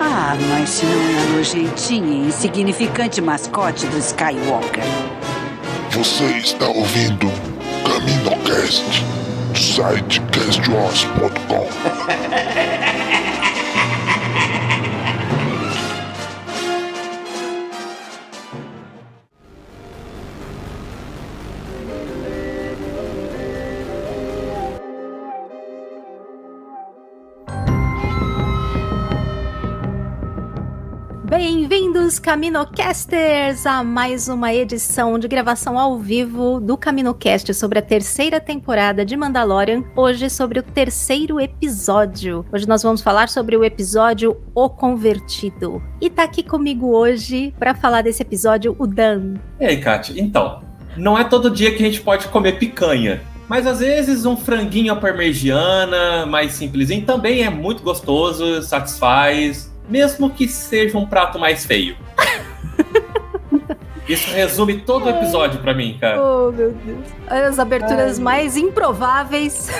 Ah, mas se não é a nojentinha e insignificante mascote do Skywalker. Você está ouvindo CaminoCast do site castwars.com. Bem-vindos, Caminocasters, a mais uma edição de gravação ao vivo do CaminoCast sobre a terceira temporada de Mandalorian. Hoje sobre o terceiro episódio. Hoje nós vamos falar sobre o episódio O Convertido. E tá aqui comigo hoje para falar desse episódio o Dan. E aí, Kátia? Então, não é todo dia que a gente pode comer picanha. Mas às vezes um franguinho à parmegiana, mais simplesinho, também é muito gostoso, satisfaz mesmo que seja um prato mais feio. Isso resume todo o episódio para mim, cara. Oh, meu Deus. As aberturas Ai. mais improváveis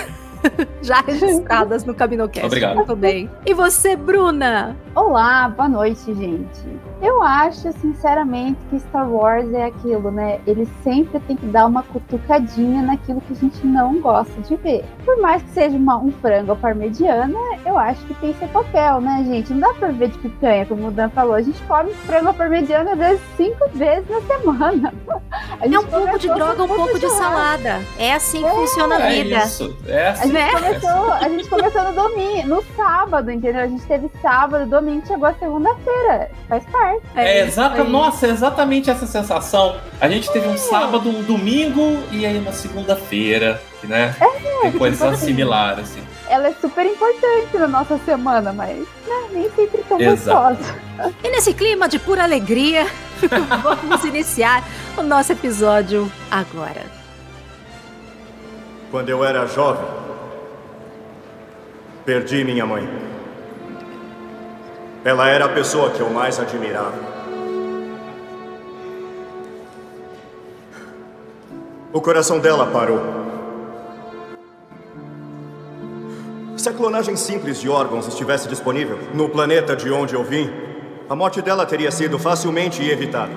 já registradas no CaminoCast. Obrigado. Muito bem. E você, Bruna? Olá, boa noite, gente. Eu acho, sinceramente, que Star Wars é aquilo, né? Ele sempre tem que dar uma cutucadinha naquilo que a gente não gosta de ver. Por mais que seja uma, um frango parmegiana, eu acho que tem seu papel, né, gente? Não dá pra ver de picanha, como o Dan falou. A gente come frango parmegiana às vezes cinco vezes na semana. É um pouco de droga, um pouco de salada. É assim que é, funciona a vida. É isso. É assim. A gente, começou, a gente começou no domingo, no sábado, entendeu? A gente teve sábado, domingo, chegou a segunda-feira. Faz parte. É, é exata, nossa, é exatamente essa sensação. A gente teve um sábado, um domingo e aí uma segunda-feira, né? É, Tem coisas similares, assim. Ela é super importante na nossa semana, mas né, nem sempre tão Exato. gostosa. E nesse clima de pura alegria, vamos iniciar o nosso episódio agora. Quando eu era jovem, perdi minha mãe. Ela era a pessoa que eu mais admirava. O coração dela parou. Se a clonagem simples de órgãos estivesse disponível no planeta de onde eu vim, a morte dela teria sido facilmente evitada.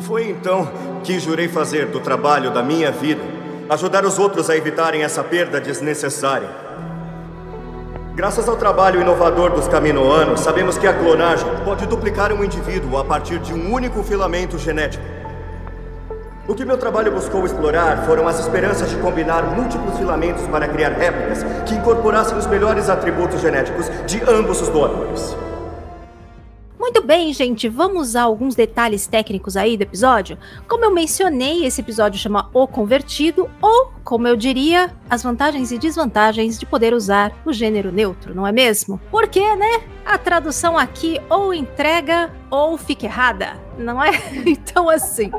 Foi então que jurei fazer do trabalho da minha vida ajudar os outros a evitarem essa perda desnecessária. Graças ao trabalho inovador dos caminoanos, sabemos que a clonagem pode duplicar um indivíduo a partir de um único filamento genético. O que meu trabalho buscou explorar foram as esperanças de combinar múltiplos filamentos para criar réplicas que incorporassem os melhores atributos genéticos de ambos os doadores. Muito bem, gente, vamos a alguns detalhes técnicos aí do episódio. Como eu mencionei, esse episódio chama O Convertido, ou, como eu diria, as vantagens e desvantagens de poder usar o gênero neutro, não é mesmo? Porque, né? A tradução aqui ou entrega ou fica errada, não é? Então, assim,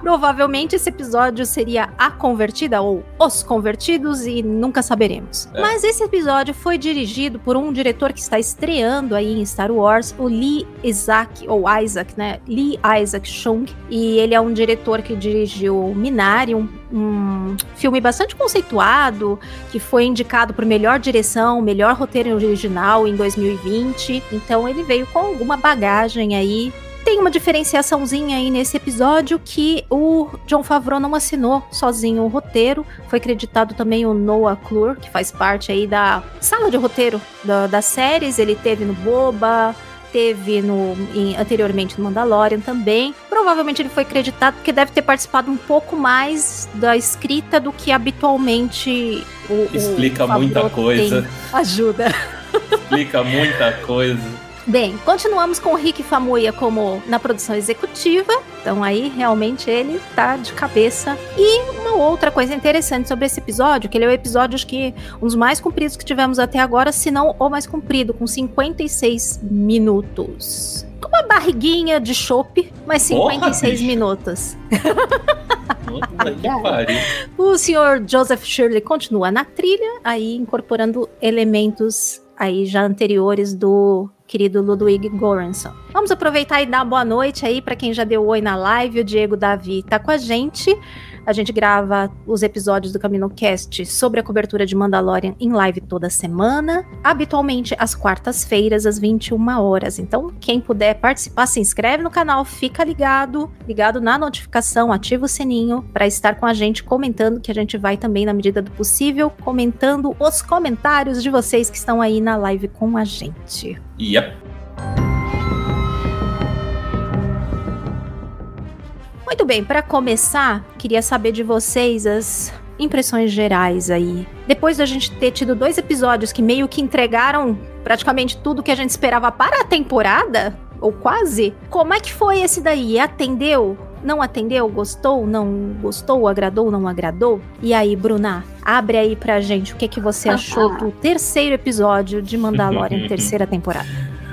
provavelmente esse episódio seria A Convertida ou Os Convertidos e nunca saberemos. É. Mas esse episódio foi dirigido por um diretor que está estreando aí em Star Wars, o Lee Isaac, ou Isaac, né? Lee Isaac Chung. E ele é um diretor que dirigiu Minari, um, um filme bastante conceituado, que foi indicado por melhor direção, melhor roteiro original em 2020. Então ele veio com alguma bagagem aí tem uma diferenciaçãozinha aí nesse episódio que o John Favreau não assinou sozinho o roteiro. Foi creditado também o Noah Clure, que faz parte aí da sala de roteiro da, das séries. Ele teve no Boba, teve no, em, anteriormente no Mandalorian também. Provavelmente ele foi creditado porque deve ter participado um pouco mais da escrita do que habitualmente o. Explica o muita coisa. Ajuda. Explica muita coisa. Bem, continuamos com o Rick Famuyiwa como na produção executiva. Então aí realmente ele tá de cabeça. E uma outra coisa interessante sobre esse episódio, que ele é o episódio acho que um dos mais compridos que tivemos até agora, se não o mais comprido, com 56 minutos. Com uma barriguinha de chope, mas 56 Porra, minutos. O senhor Joseph Shirley continua na trilha, aí incorporando elementos aí já anteriores do querido Ludwig Göransson. Vamos aproveitar e dar boa noite aí para quem já deu oi na live. O Diego Davi tá com a gente. A gente grava os episódios do Camino Cast sobre a cobertura de Mandalorian em live toda semana, habitualmente às quartas-feiras às 21 horas. Então, quem puder participar, se inscreve no canal, fica ligado, ligado na notificação, ativa o sininho para estar com a gente comentando que a gente vai também na medida do possível comentando os comentários de vocês que estão aí na live com a gente. Yep. Muito bem, para começar, queria saber de vocês as impressões gerais aí. Depois da gente ter tido dois episódios que meio que entregaram praticamente tudo que a gente esperava para a temporada, ou quase, como é que foi esse daí? Atendeu? Não atendeu? Gostou? Não gostou? Agradou? Não agradou? E aí, Bruna, abre aí pra gente o que, que você achou do terceiro episódio de Mandalorian, terceira temporada.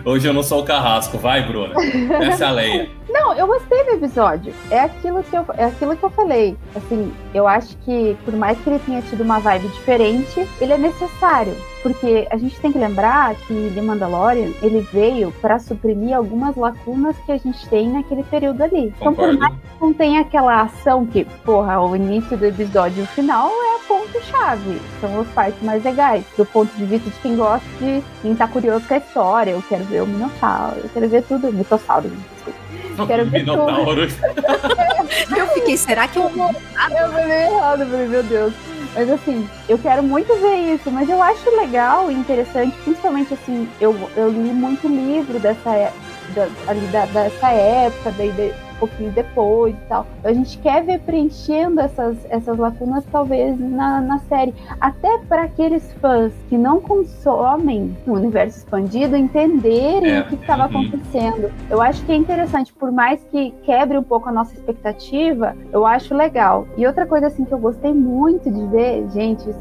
Hoje eu não sou o carrasco, vai, Bruna. Essa é a Leia. Não, eu gostei do episódio. É aquilo que eu, é aquilo que eu falei. Assim, eu acho que por mais que ele tenha tido uma vibe diferente, ele é necessário. Porque a gente tem que lembrar que The Mandalorian, ele veio para suprimir algumas lacunas que a gente tem naquele período ali. Então, por mais que não tenha aquela ação que, porra, o início do episódio e o final é a ponto-chave. São as partes mais legais. Do ponto de vista de quem gosta de quem tá curioso com a história. Eu quero ver o Minotauro, eu quero ver tudo. Mitossauro, desculpa. Quero ver Minotauro. eu fiquei, será que eu. Eu falei errado, eu falei, meu Deus. Mas assim, eu quero muito ver isso, mas eu acho legal e interessante, principalmente assim, eu, eu li muito livro dessa, da, ali da, dessa época, daí, pouquinho depois e tal. A gente quer ver preenchendo essas, essas lacunas, talvez, na, na série. Até para aqueles fãs que não consomem o universo expandido entenderem É, o que estava uhum. acontecendo. Eu acho que é interessante, por mais que quebre um pouco a nossa expectativa, eu acho legal. E outra coisa assim que eu gostei muito de ver, gente, isso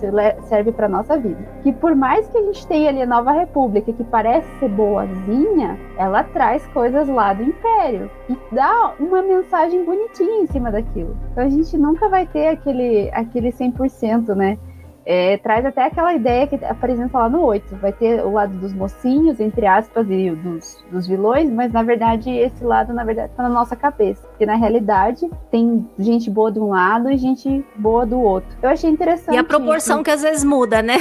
serve para nossa vida, que por mais que a gente tenha ali a Nova República, que parece ser boazinha, ela traz coisas lá do Império e dá uma mensagem bonitinha em cima daquilo. Então a gente nunca vai ter aquele, aquele 100%, né? É, traz até aquela ideia que apresenta lá no 8. Vai ter o lado dos mocinhos, entre aspas, e o dos, dos vilões, mas na verdade esse lado, na verdade, tá na nossa cabeça. Porque na realidade tem gente boa de um lado e gente boa do outro. Eu achei interessante. E a proporção isso. que às vezes muda, né?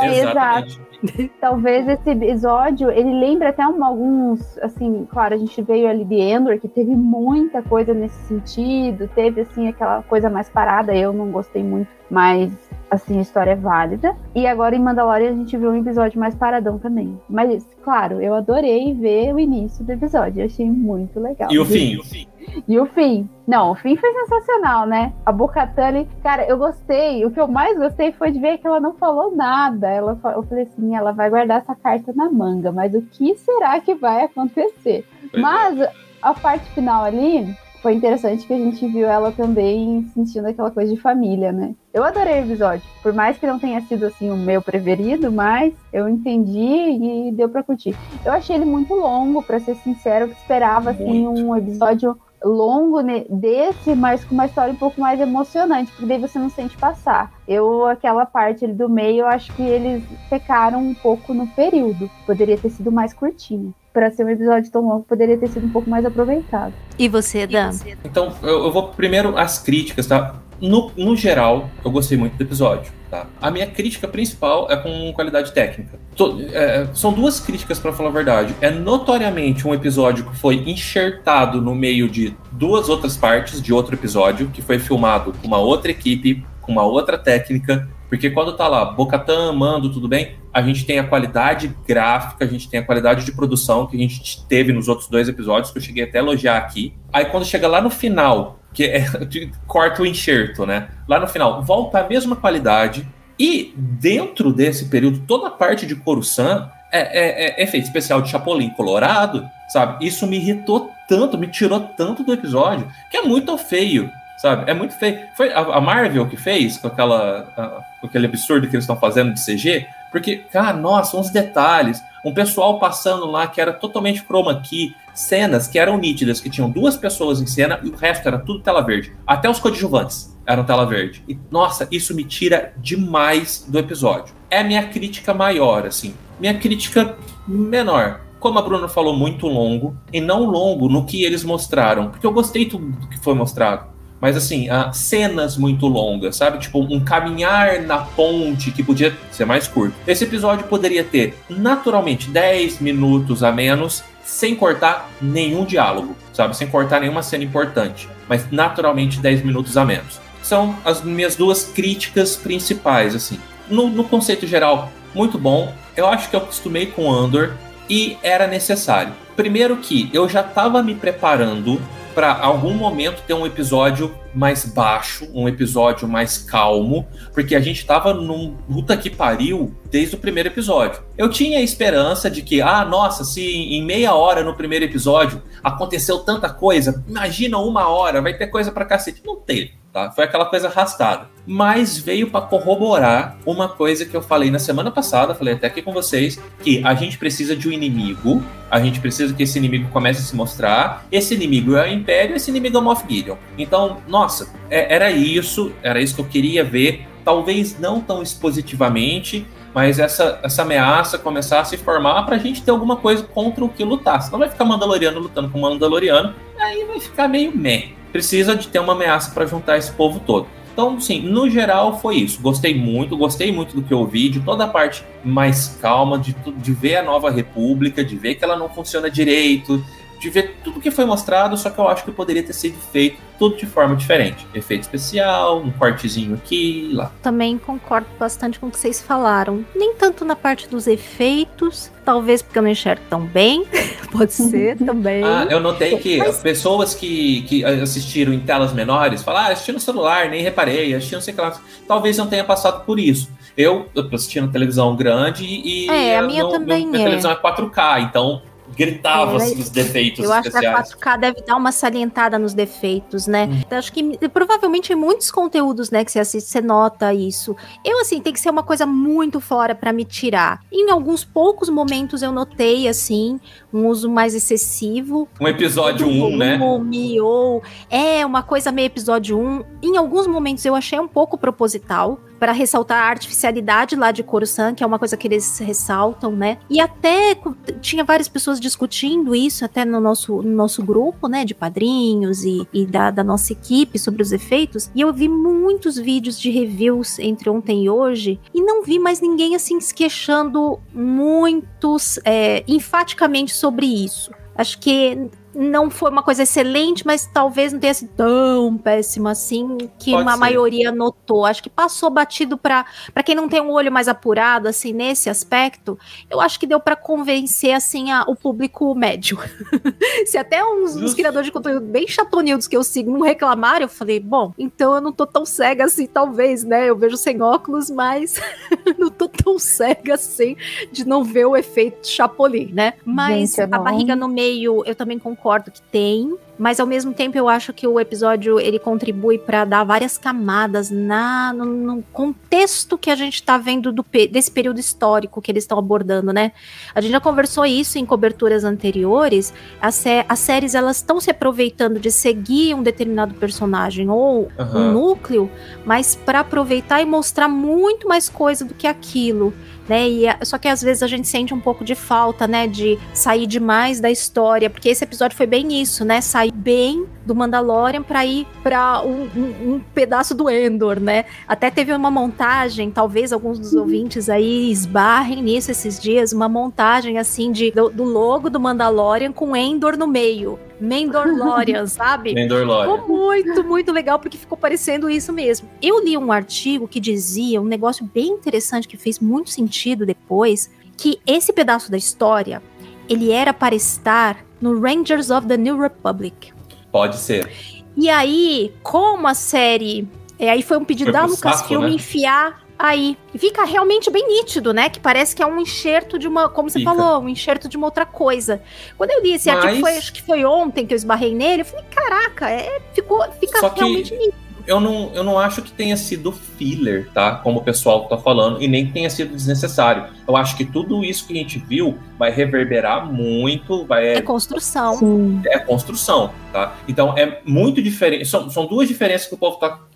É, Exatamente. exato. Talvez esse episódio, ele lembre até um- alguns, assim, claro, a gente veio ali de Endor, que teve muita coisa nesse sentido, teve, assim, aquela coisa mais parada, eu não gostei muito, mas, assim, a história é válida. E agora em Mandalorian a gente viu um episódio mais paradão também. Mas, claro, eu adorei ver o início do episódio, eu achei muito legal. E o fim? O fim. E o fim? Não, o fim foi sensacional, né? A Bocatani, cara, eu gostei. O que eu mais gostei foi de ver que ela não falou nada. Ela, eu falei assim, ela vai guardar essa carta na manga, mas o que será que vai acontecer? Pois mas a parte final ali foi interessante que a gente viu ela também sentindo aquela coisa de família, né? Eu adorei o episódio, por mais que não tenha sido assim o meu preferido, mas eu entendi e deu pra curtir. Eu achei ele muito longo, pra ser sincero, eu esperava assim Muito. um episódio longo ne- desse, mas com uma história um pouco mais emocionante, porque daí você não sente passar. Eu, aquela parte ali do meio, eu acho que eles pecaram um pouco no período. Poderia ter sido mais curtinho. Pra ser um episódio tão longo, poderia ter sido um pouco mais aproveitado. E você, Dan? Então, eu, eu vou primeiro às críticas, tá? No, no geral, eu gostei muito do episódio, tá? A minha crítica principal é com qualidade técnica. To- é, são duas críticas, pra falar a verdade. É notoriamente um episódio que foi enxertado no meio de duas outras partes de outro episódio, que foi filmado com uma outra equipe, com uma outra técnica, Porque quando tá lá, Bocatan, Mando, tudo bem, a gente tem a qualidade gráfica, a gente tem a qualidade de produção que a gente teve nos outros dois episódios, que eu cheguei até a elogiar aqui. Aí quando chega lá no final, que é corta o enxerto, né? Lá no final, volta a mesma qualidade. E dentro desse período, toda a parte de Coruscant é, é, é efeito especial de Chapolin Colorado, sabe? Isso me irritou tanto, me tirou tanto do episódio, que é muito feio sabe? É muito feio. Foi a, Marvel que fez com aquela a, com aquele absurdo que eles estão fazendo de CG, porque, cara, nossa, uns detalhes, um pessoal passando lá que era totalmente chroma key, cenas que eram nítidas, que tinham duas pessoas em cena e o resto era tudo tela verde. Até os coadjuvantes eram tela verde. E, nossa, isso me tira demais do episódio. É minha crítica maior, assim. Minha crítica menor como a Bruna falou, muito longo, e não longo no que eles mostraram, porque eu gostei do que foi mostrado. Mas assim, cenas muito longas, sabe? Tipo, um caminhar na ponte que podia ser mais curto. Esse episódio poderia ter naturalmente 10 minutos a menos, sem cortar nenhum diálogo, sabe? Sem cortar nenhuma cena importante. Mas naturalmente 10 minutos a menos. São as minhas duas críticas principais, assim. No, no conceito geral, muito bom. Eu acho que eu acostumei com Andor e era necessário. Primeiro que eu já estava me preparando para algum momento ter um episódio mais baixo, um episódio mais calmo, porque a gente tava num puta que pariu desde o primeiro episódio. Eu tinha a esperança de que, ah, nossa, se em meia hora no primeiro episódio aconteceu tanta coisa, imagina uma hora, vai ter coisa pra cacete. Não teve tá? Foi aquela coisa arrastada. Mas veio para corroborar uma coisa que eu falei na semana passada, falei até aqui com vocês, que a gente precisa de um inimigo, a gente precisa que esse inimigo comece a se mostrar. Esse inimigo é o Império, esse inimigo é o Moff Gideon. Então, nossa, é, era isso, era isso que eu queria ver. Talvez não tão expositivamente, mas essa, essa ameaça começar a se formar pra gente ter alguma coisa contra o que lutar. Senão vai ficar Mandaloriano lutando com Mandaloriano, aí vai ficar meio meh precisa de ter uma ameaça para juntar esse povo todo. Então, sim, no geral foi isso. Gostei muito, gostei muito do que eu ouvi, de toda a parte mais calma, de, de ver a nova república, de ver que ela não funciona direito, de ver tudo que foi mostrado, só que eu acho que poderia ter sido feito tudo de forma diferente. Efeito especial, um cortezinho aqui e lá. Também concordo bastante com o que vocês falaram. Nem tanto na parte dos efeitos, talvez porque eu não enxergo tão bem, pode ser também. Ah, eu notei que Mas... pessoas que, que assistiram em telas menores falaram, ah, assisti no celular, nem reparei, assisti não sei o que lá. Talvez não tenha passado por isso. Eu, eu assisti na televisão grande e. É, a minha no, também meu, é. televisão é 4K, então gritava é, os defeitos eu acho especiais. que a 4K deve dar uma salientada nos defeitos, né? Hum. Então, acho que provavelmente em muitos conteúdos, né, que você assiste, você nota isso. Eu, assim, tem que ser uma coisa muito fora para me tirar. Em alguns poucos momentos eu notei, assim, um uso mais excessivo. Um episódio 1, um, né? Ou é uma coisa meio episódio 1. Em alguns momentos eu achei um pouco proposital para ressaltar a artificialidade lá de Coruscant, que é uma coisa que eles ressaltam, né? E até tinha várias pessoas discutindo isso até no nosso, no nosso grupo, né, de padrinhos e, e da, da nossa equipe sobre os efeitos. E eu vi muitos vídeos de reviews entre ontem e hoje e não vi mais ninguém assim se queixando muitos é, enfaticamente sobre isso. Acho que não foi uma coisa excelente, mas talvez não tenha sido tão péssima assim que Pode uma ser. maioria notou. Acho que passou batido para quem não tem um olho mais apurado assim nesse aspecto. Eu acho que deu para convencer assim a, o público médio. Se até uns, uns, criadores de conteúdo bem chatonildos que eu sigo não reclamaram, eu falei, bom, então eu não tô tão cega assim, talvez, né? Eu vejo sem óculos, mas não tô tão cega assim de não ver o efeito Chapolin, né? Mas Gente, a barriga no meio, eu também concordo concordo que tem, mas ao mesmo tempo eu acho que o episódio ele contribui para dar várias camadas na no, no, contexto que a gente está vendo do, desse período histórico que eles estão abordando, né? A gente já conversou isso em coberturas anteriores. As, as séries elas estão se aproveitando de seguir um determinado personagem ou uhum. um núcleo, mas para aproveitar e mostrar muito mais coisa do que aquilo né? E só que às vezes a gente sente um pouco de falta, né, de sair demais da história, porque esse episódio foi bem isso, né? Sair sair bem do Mandalorian para ir para um, um, um, pedaço do Endor, né? Até teve uma montagem, talvez alguns dos uhum. ouvintes aí esbarrem nisso esses dias, uma montagem assim de do, do logo do Mandalorian com Endor no meio. Mandalorian, sabe? Mandalorian. Ficou muito, muito legal porque ficou parecendo isso mesmo. Eu li um artigo que dizia um negócio bem interessante que fez muito sentido depois, que esse pedaço da história ele era para estar no Rangers of the New Republic. Pode ser. E aí, como a série. É, aí foi um pedido foi da Lucasfilm né? enfiar aí. fica realmente bem nítido, né? Que parece que é um enxerto de uma. Como você fica. falou, um enxerto de uma outra coisa. Quando eu li esse Mas... artigo, foi, acho que foi ontem que eu esbarrei nele, eu falei, caraca, é, ficou, fica Só realmente que... nítido eu não, eu não acho que tenha sido filler, tá? Como o pessoal tá falando, e nem que tenha sido desnecessário. Eu acho que tudo isso que a gente viu vai reverberar muito, vai... É construção. Sim. É construção, tá? Então é muito diferente. São, são duas diferenças que o povo tá é,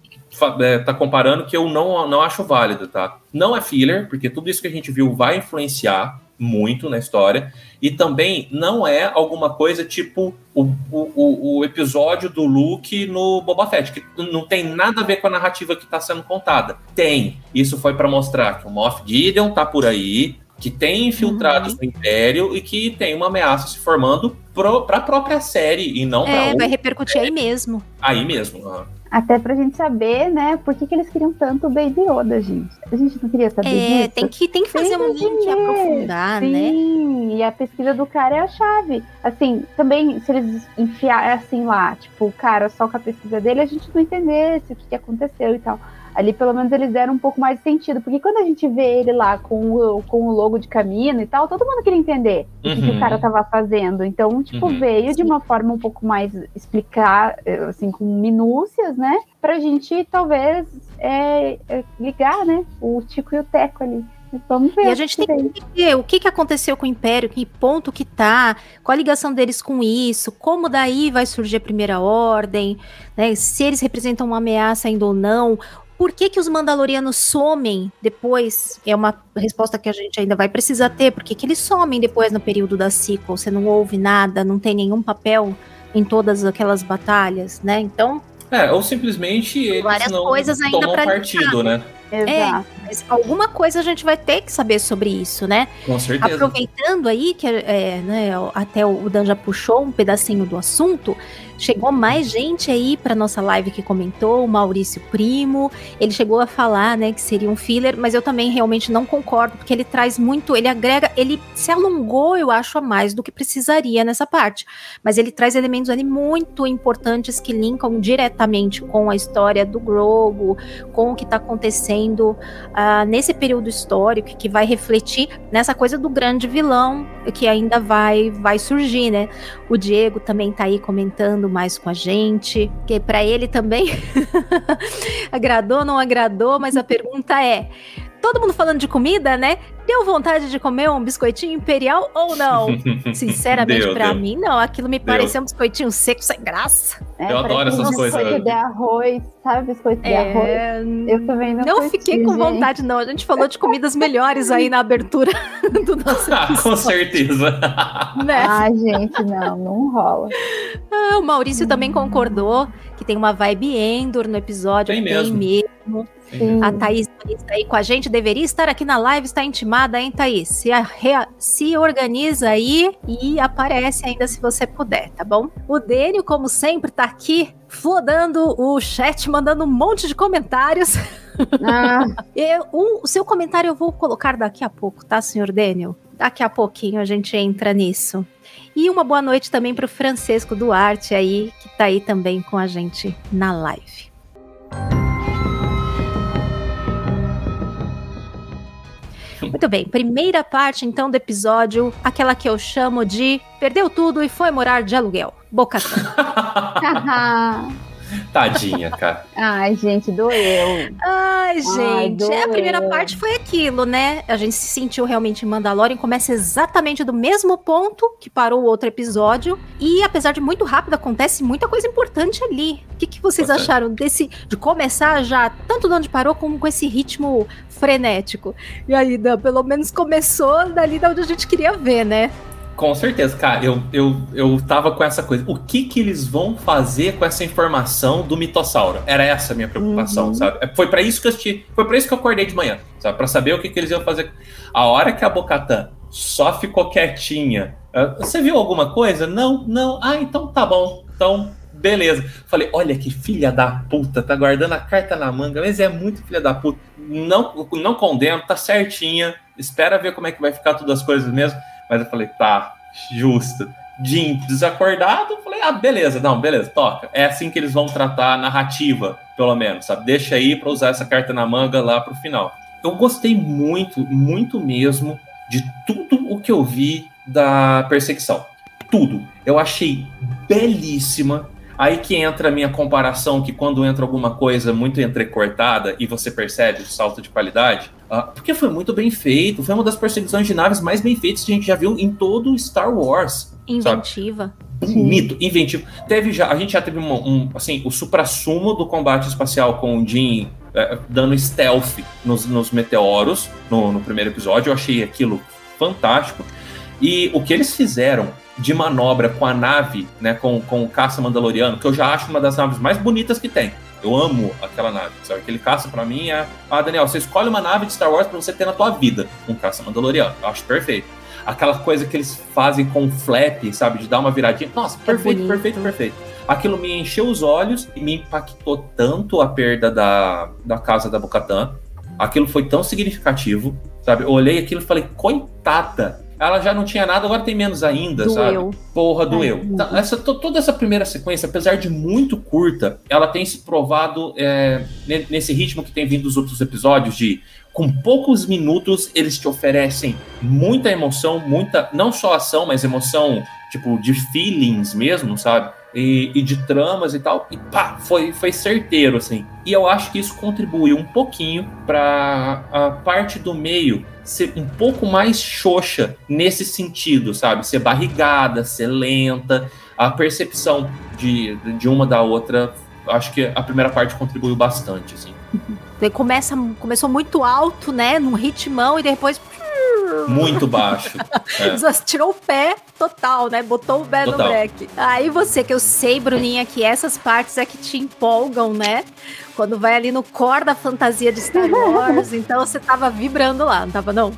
tá comparando que eu não, não acho válido, tá? Não é filler, porque tudo isso que a gente viu vai influenciar muito na história. E também não é alguma coisa tipo o, o, o episódio do Luke no Boba Fett, que não tem nada a ver com a narrativa que está sendo contada. Tem. Isso foi para mostrar que o Moff Gideon tá por aí, que tem infiltrados uhum. no Império e que tem uma ameaça se formando para a própria série e não é, para. vai repercutir aí mesmo. Aí mesmo. Uhum. Até pra gente saber, né, por que, que eles queriam tanto o Baby Yoda, gente. A gente não queria saber é, disso. Tem que, tem que fazer tem um link e aprofundar, Sim, né? Sim, e a pesquisa do cara é a chave. Assim, também, se eles enfiarem assim lá, tipo, o cara só com a pesquisa dele, a gente não entendesse o que, que aconteceu e tal ali pelo menos eles deram um pouco mais de sentido. Porque quando a gente vê ele lá com o, com o logo de caminho e tal, todo mundo queria entender uhum. o que, que, o uhum. cara tava fazendo. Então, tipo, uhum. veio de uma forma um pouco mais explicar, assim, com minúcias, né? Pra gente talvez é, é, ligar, né? O Tico e o Teco ali. Vamos ver. E a gente tem que entender o que, que aconteceu com o Império, que ponto que tá, qual a ligação deles com isso, como daí vai surgir a Primeira Ordem, né? Se eles representam uma ameaça ainda ou não, por que, que os Mandalorianos somem depois? É uma resposta que a gente ainda vai precisar ter. Por que, que eles somem depois no período da sequel? Você não ouve nada, não tem nenhum papel em todas aquelas batalhas, né? Então. É, ou simplesmente eles várias não coisas ainda tomam partido, né? É, mas alguma coisa a gente vai ter que saber sobre isso, né? Com certeza. Aproveitando aí que é, né, até o Dan já puxou um pedacinho do assunto, Chegou mais gente aí para nossa live que comentou, o Maurício Primo. Ele chegou a falar, né, que seria um filler, mas eu também realmente não concordo, porque ele traz muito, ele agrega, ele se alongou, eu acho, a mais do que precisaria nessa parte. Mas ele traz elementos ali muito importantes que linkam diretamente com a história do Grogu, com o que está acontecendo uh, nesse período histórico, que vai refletir nessa coisa do grande vilão que ainda vai, vai surgir, né? O Diego também está aí comentando mais com a gente, que para ele também agradou, não agradou, mas a pergunta é: todo mundo falando de comida, né? Deu vontade de comer um biscoitinho imperial ou não? Sinceramente, para mim, não. Aquilo me deu. pareceu um biscoitinho seco sem graça. É, eu adoro essas coisas. Biscoito de arroz, sabe? Biscoito de é... arroz. Eu também não Não fiquei com vontade, não. A gente falou de comidas melhores aí na abertura do nosso ah, Com certeza. Né? Ah, gente, não, não rola. Ah, o Maurício hum. também concordou que tem uma vibe Endor no episódio. Tem mesmo. Tem mesmo. Sim. A Thaís está aí com a gente, deveria estar aqui na live, está intimada, hein, Thaís? Se, a, se organiza aí e aparece ainda se você puder, tá bom? O Dênio, como sempre, está aqui flodando o chat, mandando um monte de comentários. Ah. eu, um, o seu comentário eu vou colocar daqui a pouco, tá, senhor Daniel? Daqui a pouquinho a gente entra nisso. E uma boa noite também para o Francesco Duarte aí, que está aí também com a gente na live. Muito bem, primeira parte então do episódio, aquela que eu chamo de Perdeu tudo e foi morar de aluguel. Boca Tadinha, cara. Ai, gente, doeu. Ai, gente. Ai, a primeira parte foi aquilo, né? A gente se sentiu realmente em Mandalorian. Começa exatamente do mesmo ponto que parou o outro episódio. E apesar de muito rápido, acontece muita coisa importante ali. O que, que vocês Bastante. acharam desse de começar já, tanto de onde parou, como com esse ritmo frenético? E aí, Dan, pelo menos começou dali da onde a gente queria ver, né? Com certeza, cara, eu, eu, eu tava com essa coisa. O que que eles vão fazer com essa informação do mitossauro? Era essa a minha preocupação, uhum. sabe? Foi para isso que eu assisti, foi para isso que eu acordei de manhã, sabe? Para saber o que que eles iam fazer. A hora que a Bocatan só ficou quietinha. Ah, você viu alguma coisa? Não, não. Ah, então tá bom. Então beleza. Falei, olha que filha da puta, tá guardando a carta na manga, mas é muito filha da puta. Não, não condeno, tá certinha. Espera ver como é que vai ficar todas as coisas mesmo. Mas eu falei, tá, justo. Jim desacordado, falei, ah, beleza, não, beleza, toca. É assim que eles vão tratar a narrativa, pelo menos, sabe? Deixa aí para usar essa carta na manga lá pro final. Eu gostei muito, muito mesmo de tudo o que eu vi da perseguição. Tudo. Eu achei belíssima Aí que entra a minha comparação, que quando entra alguma coisa muito entrecortada e você percebe o salto de qualidade, uh, porque foi muito bem feito, foi uma das perseguições de naves mais bem feitas que a gente já viu em todo Star Wars. Inventiva. Sabe? Bonito, inventivo. Teve já, a gente já teve um, um assim, o supra-sumo do combate espacial com o Jim é, dando stealth nos, nos meteoros no, no primeiro episódio. Eu achei aquilo fantástico. E o que eles fizeram de manobra com a nave, né, com, com o caça mandaloriano, que eu já acho uma das naves mais bonitas que tem. Eu amo aquela nave, sabe? Aquele caça para mim é, ah, Daniel, você escolhe uma nave de Star Wars para você ter na tua vida, um caça mandaloriano. Eu acho perfeito. Aquela coisa que eles fazem com o flap, sabe, de dar uma viradinha. Nossa, perfeito, é perfeito, perfeito. Aquilo me encheu os olhos e me impactou tanto a perda da, da casa da Bocatã. Aquilo foi tão significativo, sabe? Eu olhei aquilo e falei, coitada ela já não tinha nada, agora tem menos ainda, doeu. sabe? Porra, doeu. É, então, essa, toda essa primeira sequência, apesar de muito curta, ela tem se provado é, nesse ritmo que tem vindo dos outros episódios de com poucos minutos eles te oferecem muita emoção, muita não só ação, mas emoção tipo de feelings mesmo, sabe? E, e, de tramas e tal, e pá, foi, foi certeiro, assim. E eu acho que isso contribuiu um pouquinho para a parte do meio ser um pouco mais xoxa nesse sentido, sabe? Ser barrigada, ser lenta. A percepção de, de uma da outra, acho que a primeira parte contribuiu bastante, assim. Começa, começou muito alto, né? Num ritmão e depois muito baixo. É. Tirou o pé total, né? Botou o pé total. no break. Aí você, que eu sei, Bruninha, que essas partes é que te empolgam, né? Quando vai ali no core da fantasia de Star Wars, então você tava vibrando lá, não tava não?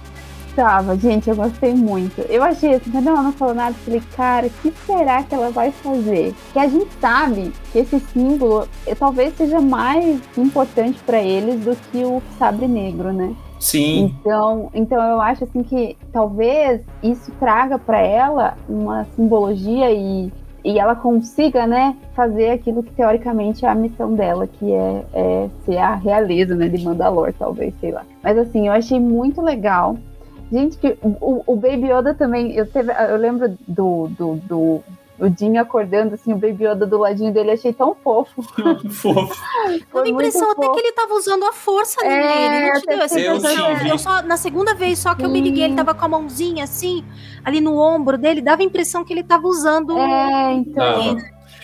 Tava, gente, eu gostei muito. Eu achei assim, quando ela não falou nada, eu falei, cara, o que será que ela vai fazer? Que a gente sabe que esse símbolo eh, talvez seja mais importante para eles do que o sabre negro, né? Sim. Então, então eu acho assim que talvez isso traga para ela uma simbologia e, e ela consiga, né, fazer aquilo que teoricamente é a missão dela, que é, é ser a realeza, né, de Mandalor, talvez, sei lá. Mas assim, eu achei muito legal. Gente, que o, o Baby Yoda também, eu, teve, eu lembro do, do, do o Jim acordando, assim, o Baby Yoda do ladinho dele, achei tão fofo. fofo. Deu a impressão até que ele tava usando a força é, nele. Não te deu essa impressão? Eu só, na segunda vez só que Sim. eu me liguei, ele tava com a mãozinha assim, ali no ombro dele, dava a impressão que ele tava usando. É, então.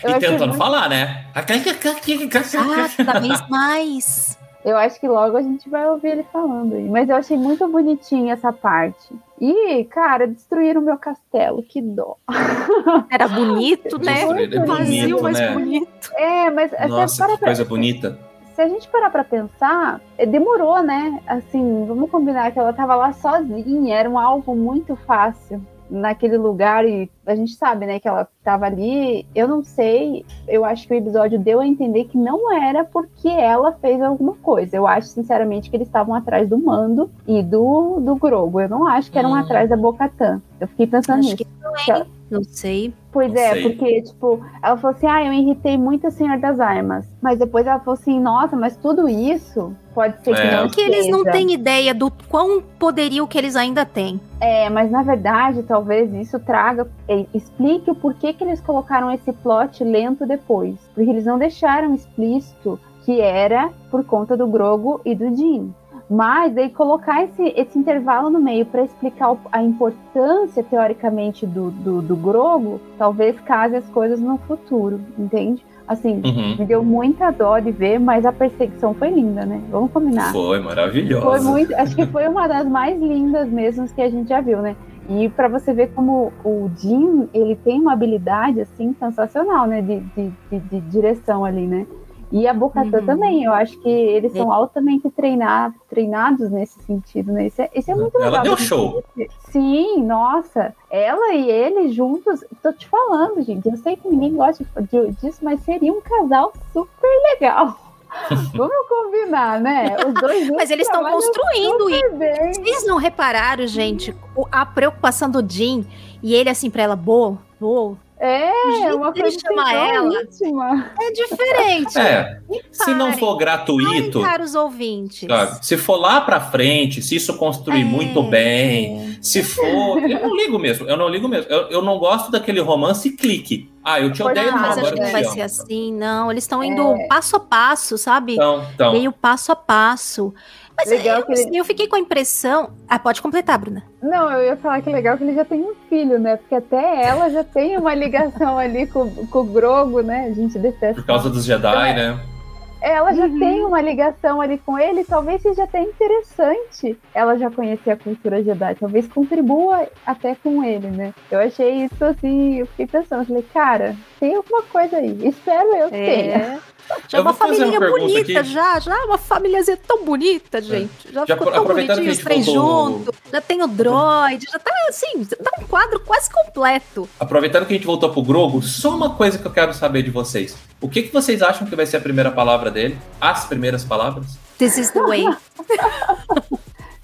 E tentando muito... falar, né? Ah, cada vez mais. Eu acho que logo a gente vai ouvir ele falando aí. Mas eu achei muito bonitinha essa parte. E, cara, destruíram o meu castelo, que dó. Era bonito, né? É Vazio, mas né? bonito. É, mas Nossa, que coisa pra... bonita. Se a gente parar pra pensar, é, demorou, né? Assim, vamos combinar que ela tava lá sozinha, era um alvo muito fácil naquele lugar e a gente sabe, né, que ela estava ali. Eu não sei, eu acho que o episódio deu a entender que não era porque ela fez alguma coisa. Eu acho, sinceramente, que eles estavam atrás do Mando e do, do Grogo. Eu não acho que eram hum. atrás da Bocatã. Eu fiquei pensando acho nisso. Que não, é. Não sei. Pois não é, sei. porque, tipo, ela falou assim: ah, eu irritei muito o Senhor das Armas. Mas depois ela falou assim: nossa, mas tudo isso pode ser que é. não. Porque eles não têm ideia do quão poderio que eles ainda têm. É, mas na verdade, talvez isso traga, explique o porquê que eles colocaram esse plot lento depois. Porque eles não deixaram explícito que era por conta do Grogo e do Jin. Mas aí colocar esse, esse intervalo no meio para explicar a importância, teoricamente, do, do, do Grogo, talvez case as coisas no futuro, entende? Assim, uhum. me deu muita dó de ver, mas a perseguição foi linda, né? Vamos combinar. Foi maravilhosa. Foi muito, acho que foi uma das mais lindas mesmo que a gente já viu, né? E para você ver como o Jim, ele tem uma habilidade, assim, sensacional, né? De, de, de, de direção ali, né? E a Bocatã uhum. também, eu acho que eles são altamente treinados, treinados nesse sentido, né? Isso é, isso é muito Ela legal. deu show. Sim, nossa. Ela e ele juntos, tô te falando, gente. Eu sei que ninguém gosta disso, mas seria um casal super legal. Vamos combinar, né? Os dois Mas eles estão construindo isso. Vocês não repararam, gente, a preocupação do Jim e ele assim pra ela, boa, boa. É, uma coisa chama ela. Íntima. É diferente. É. Se não for gratuito. Caros ouvintes. Sabe, se for lá pra frente, se isso construir É, muito bem, se for. Eu não ligo mesmo, eu não ligo mesmo. Eu, eu não gosto daquele romance clique. Ah, eu te odeio, Ah, não, mas acho agora que eu não vai ser assim, não. Eles estão indo passo a passo, sabe? Então, então. Meio passo a passo. Mas Legal eu, que ele- eu fiquei com a impressão. Ah, pode completar, Bruna. Não, eu ia falar que legal que ele já tem um filho, né? Porque até ela já tem uma ligação ali com, com o Grogo, né? A gente detesta. Por causa dos Jedi, né? Ela já tem uma ligação ali com ele, talvez seja até interessante ela já conhecer a cultura Jedi, talvez contribua até com ele, né? Eu achei isso assim, eu fiquei pensando, falei, cara, tem alguma coisa aí, espero eu que tenha. Já Eu uma família bonita, aqui. já, já uma famíliazinha tão bonita, gente. Já, Já ficou tão bonitinho os três juntos. Já tem o droid, já tá assim, tá um quadro quase completo. Aproveitando que a gente voltou pro Grogo, só uma coisa que eu quero saber de vocês. O que, que vocês acham que vai ser a primeira palavra dele? As primeiras palavras? This is the way.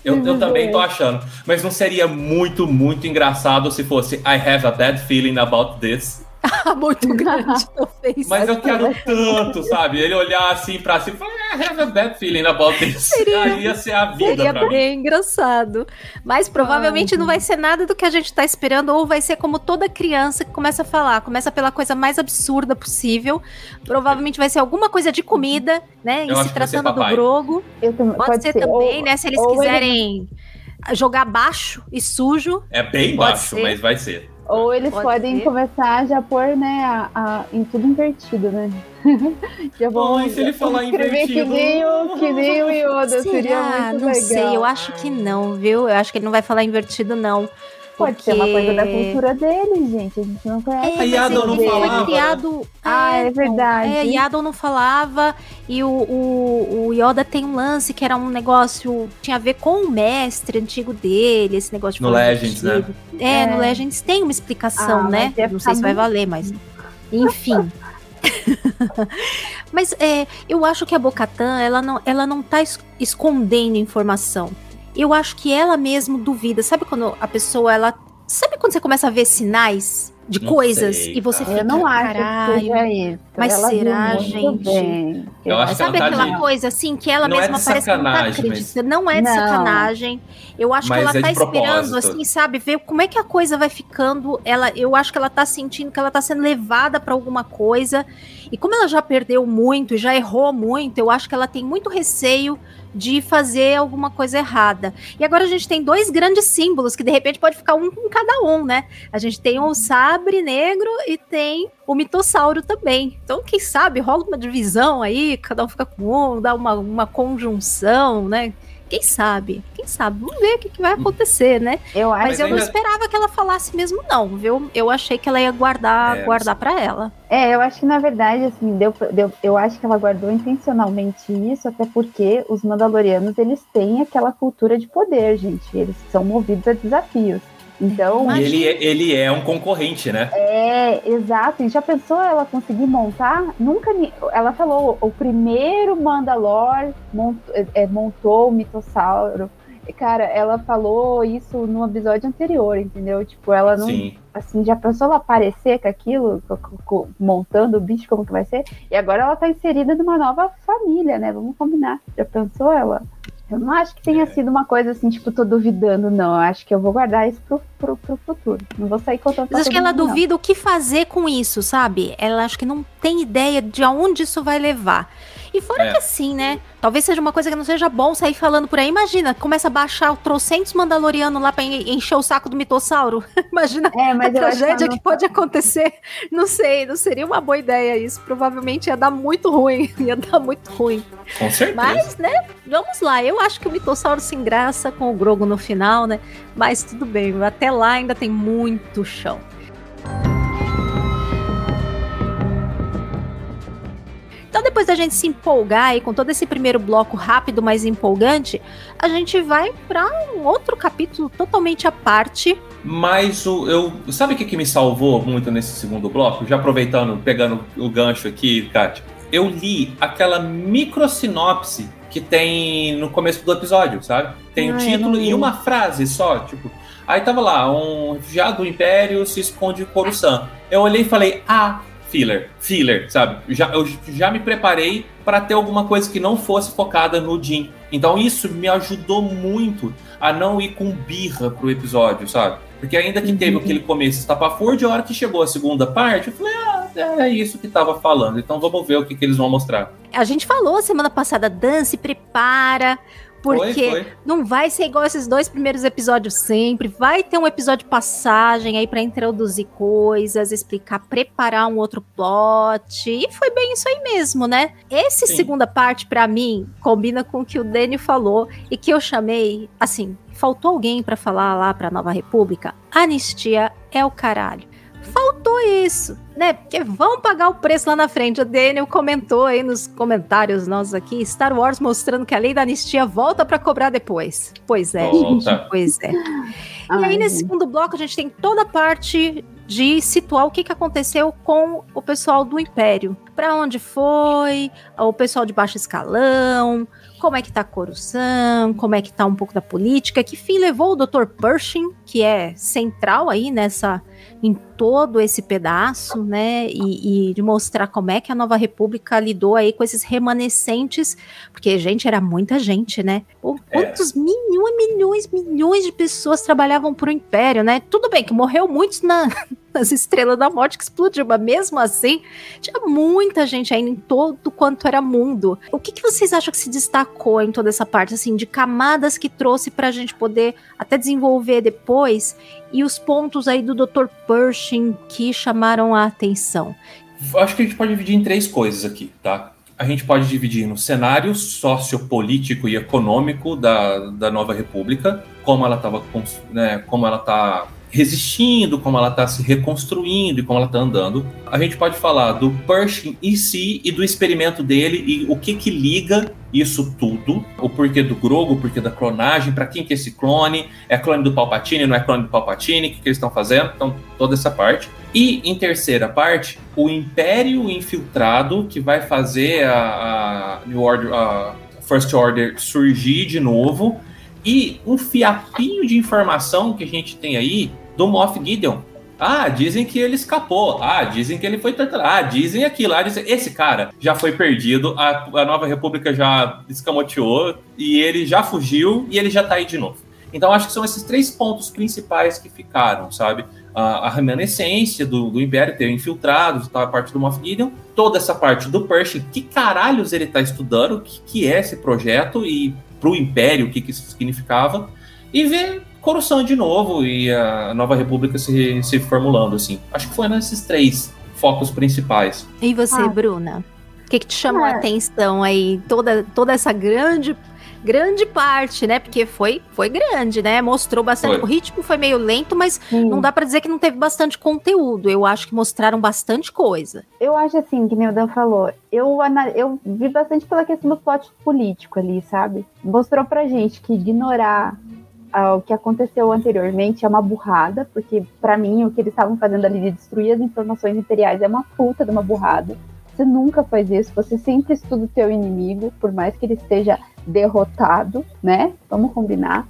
Eu, eu também tô achando. Mas não seria muito, muito engraçado se fosse I have a bad feeling about this. Muito grande, talvez. Mas eu quero tanto, sabe? Ele olhar assim pra cima e falar, I have a bad feeling about this. Seria- Aí ia ser a vida Seria pra mim. bem engraçado. Mas provavelmente não vai ser nada do que a gente tá esperando, ou vai ser como toda criança que começa a falar. Começa pela coisa mais absurda possível. Provavelmente vai ser alguma coisa de comida, né? Eu E se ser tratando do. Grogo. Eu também- Pode, ser, também, né? Se eles ou ele- quiserem jogar baixo e sujo. É bem Pode baixo, ser. mas vai ser. Ou eles Pode podem ser. começar já a pôr, né, a, a- em tudo invertido, né? já vão Ai, se ele falar escrever que invertido. nem o, que nem o Yoda, seria Será? muito Não legal. sei, eu acho que não, viu? Eu acho que ele não vai falar invertido, não. Pode ser uma coisa da cultura dele, gente. A gente não conhece. É, A ele não foi falava, criado. Ah, é então, verdade. É, Yaddle não falava e o, o, o Yoda tem um lance que era um negócio tinha a ver com o mestre antigo dele, esse negócio de No Legends, né? invertido. É, no É. Legends tem uma explicação, Ah, né? Não sei se vai valer, mas enfim. mas é, eu acho que a Bocatã, ela não, ela não tá es- escondendo informação. Eu acho que ela mesmo duvida. Sabe quando a pessoa ela Sabe quando você começa a ver sinais de Não coisas sei, e você cara. fica, Eu não acho caralho, que seja isso. Mas Ela será, gente? bem. Eu acho que Sabe ela tá aquela de- coisa assim que ela Não é mesma de parece que não tá acreditando? Não é de Não. sacanagem. Eu acho Mas que ela é tá esperando, assim, sabe, ver como é que a coisa vai ficando. Ela, eu acho que ela tá sentindo que ela tá sendo levada pra alguma coisa. E como ela já perdeu muito e já errou muito, eu acho que ela tem muito receio de fazer alguma coisa errada. E agora a gente tem dois grandes símbolos que de repente pode ficar um com cada um, né? A gente tem o sabre negro e tem o mitossauro também. Então, quem sabe, rola uma divisão aí, cada um fica com um, dá uma, uma conjunção, né? Quem sabe? Quem sabe? Vamos ver o que, que vai acontecer, né? Eu acho Mas eu não esperava que ela falasse mesmo, não, viu? Eu achei que ela ia guardar, É, guardar para ela. É, eu acho que na verdade, assim, deu, deu, eu acho que ela guardou intencionalmente isso, até porque os Mandalorianos, eles têm aquela cultura de poder, gente. Eles são movidos a desafios. Então, E ele é, ele é um concorrente, né? é, exato. E já pensou ela conseguir montar? Nunca. Ela falou, o primeiro Mandalor montou, é, montou o mitossauro. E, Cara, ela falou isso no episódio anterior, entendeu? Tipo, ela não. Sim. Assim, já pensou ela aparecer com aquilo, montando o bicho, como que vai ser? E agora ela tá inserida numa nova família, né? Vamos combinar. Já pensou ela? Eu não acho que tenha É. sido uma coisa assim, tipo, tô duvidando, não. Eu acho que eu vou guardar isso pro, pro, pro futuro. Não vou sair contando Mas acho que ela mundo, não. duvida o que fazer com isso, sabe? Ela acho que não tem ideia de aonde isso vai levar. E fora É. que assim, né? Talvez seja uma coisa que não seja bom sair falando por aí. Imagina, começa a baixar o trocentos mandaloriano lá pra en- encher o saco do mitossauro. Imagina É, mas a que tragédia que não- pode acontecer. Não sei, não seria uma boa ideia isso. Provavelmente ia dar muito ruim. Ia dar muito ruim. Com certeza. Mas, né, vamos lá. Eu acho que o mitossauro se engraça com o Grogo no final, né? Mas tudo bem, até lá ainda tem muito chão. Então, depois da gente se empolgar aí com todo esse primeiro bloco rápido, mas empolgante, a gente vai para um outro capítulo totalmente à parte. Mas o, eu. Sabe o que, que me salvou muito nesse segundo bloco? Já aproveitando, pegando o gancho aqui, Kátia. Eu li aquela microsinopse que tem no começo do episódio, sabe? Tem o Ah, eu título e uma frase só, tipo. Aí tava lá, um refugiado do Império se esconde em Coruscant. Eu olhei e falei, ah, filler, filler, sabe? Já, eu já me preparei para ter alguma coisa que não fosse focada no Jim. Então isso me ajudou muito a não ir com birra pro episódio, sabe? Porque ainda que teve aquele começo estapafúrdio, a hora que chegou a segunda parte, eu falei, ah, é isso que tava falando. Então vamos ver o que, que eles vão mostrar. A gente falou semana passada, Dan, se prepara, porque Foi, foi. não vai ser igual esses dois primeiros episódios sempre. Vai ter um episódio de passagem aí pra introduzir coisas, explicar, preparar um outro plot. E foi bem isso aí mesmo, né? Esse Sim. segunda parte, pra mim, combina com o que o Dani falou e que eu chamei, assim, faltou alguém pra falar lá pra Nova República? Anistia é o caralho. Faltou isso, né? Porque vão pagar o preço lá na frente. O Daniel comentou aí nos comentários nossos aqui, Star Wars mostrando que a lei da anistia volta pra cobrar depois. Pois é, Volta. gente, pois é. E Ai, aí, nesse segundo bloco, a gente tem toda a parte de situar o que, que aconteceu com o pessoal do Império. Pra onde foi, o pessoal de baixo escalão, como é que tá a corrupção, como é que tá um pouco da política, que fim levou o Dr. Pershing, que é central aí nessa em todo esse pedaço, né? E, e de mostrar como é que a Nova República lidou aí com esses remanescentes, porque, gente, era muita gente, né? Pô, É. Quantos milhões, milhões, milhões de pessoas trabalhavam pro Império, né? Tudo bem que morreu muitos na, nas Estrelas da Morte que explodiu, mas mesmo assim, tinha muita gente ainda em todo quanto era mundo. O que, que vocês acham que se destacou em toda essa parte, assim, de camadas que trouxe pra gente poder até desenvolver depois e os pontos aí do Dr. Pershing que chamaram a atenção? Acho que a gente pode dividir em três coisas aqui, tá? A gente pode dividir no cenário sociopolítico e econômico da, da Nova República, como ela estava, né, como ela tá resistindo, como ela está se reconstruindo e como ela está andando. A gente pode falar do Pershing em si e do experimento dele e o que que liga isso tudo, o porquê do Grogu, o porquê da clonagem, para quem que é esse clone, é clone do Palpatine, não é clone do Palpatine, o que, que eles estão fazendo, então toda essa parte. E em terceira parte, o Império infiltrado que vai fazer a, a New Order, a First Order surgir de novo. E um fiapinho de informação que a gente tem aí do Moff Gideon. Ah, dizem que ele escapou. Ah, dizem que ele foi torturado. Ah, dizem aquilo. Ah, dizem... Esse cara já foi perdido. A, a Nova República já escamoteou. E ele já fugiu. E ele já tá aí de novo. Então, acho que são esses três pontos principais que ficaram, sabe? A, a remanescência do, do Império ter infiltrado, tá, a parte do Moff Gideon. Toda essa parte do Pershing. Que caralhos ele tá estudando? O que, que é esse projeto? E pro Império, o que, que isso significava? E ver Coruscant de novo e a Nova República se, se formulando, assim. Acho que foi nesses três focos principais. E você, Ah. Bruna? O que, que te chamou a Ah. atenção aí? Toda, toda essa grande grande parte, né? Porque foi, foi grande, né? Mostrou bastante. Foi. O ritmo foi meio lento, mas Sim. não dá pra dizer que não teve bastante conteúdo. Eu acho que mostraram bastante coisa. Eu acho assim, que nem o Dan falou, eu, eu vi bastante pela questão do plot político ali, sabe? Mostrou pra gente que ignorar ah, o que aconteceu anteriormente é uma burrada, porque pra mim o que eles estavam fazendo ali de destruir as informações imperiais é uma puta de uma burrada. Você nunca faz isso, você sempre estuda o teu inimigo, por mais que ele esteja derrotado, né? Vamos combinar.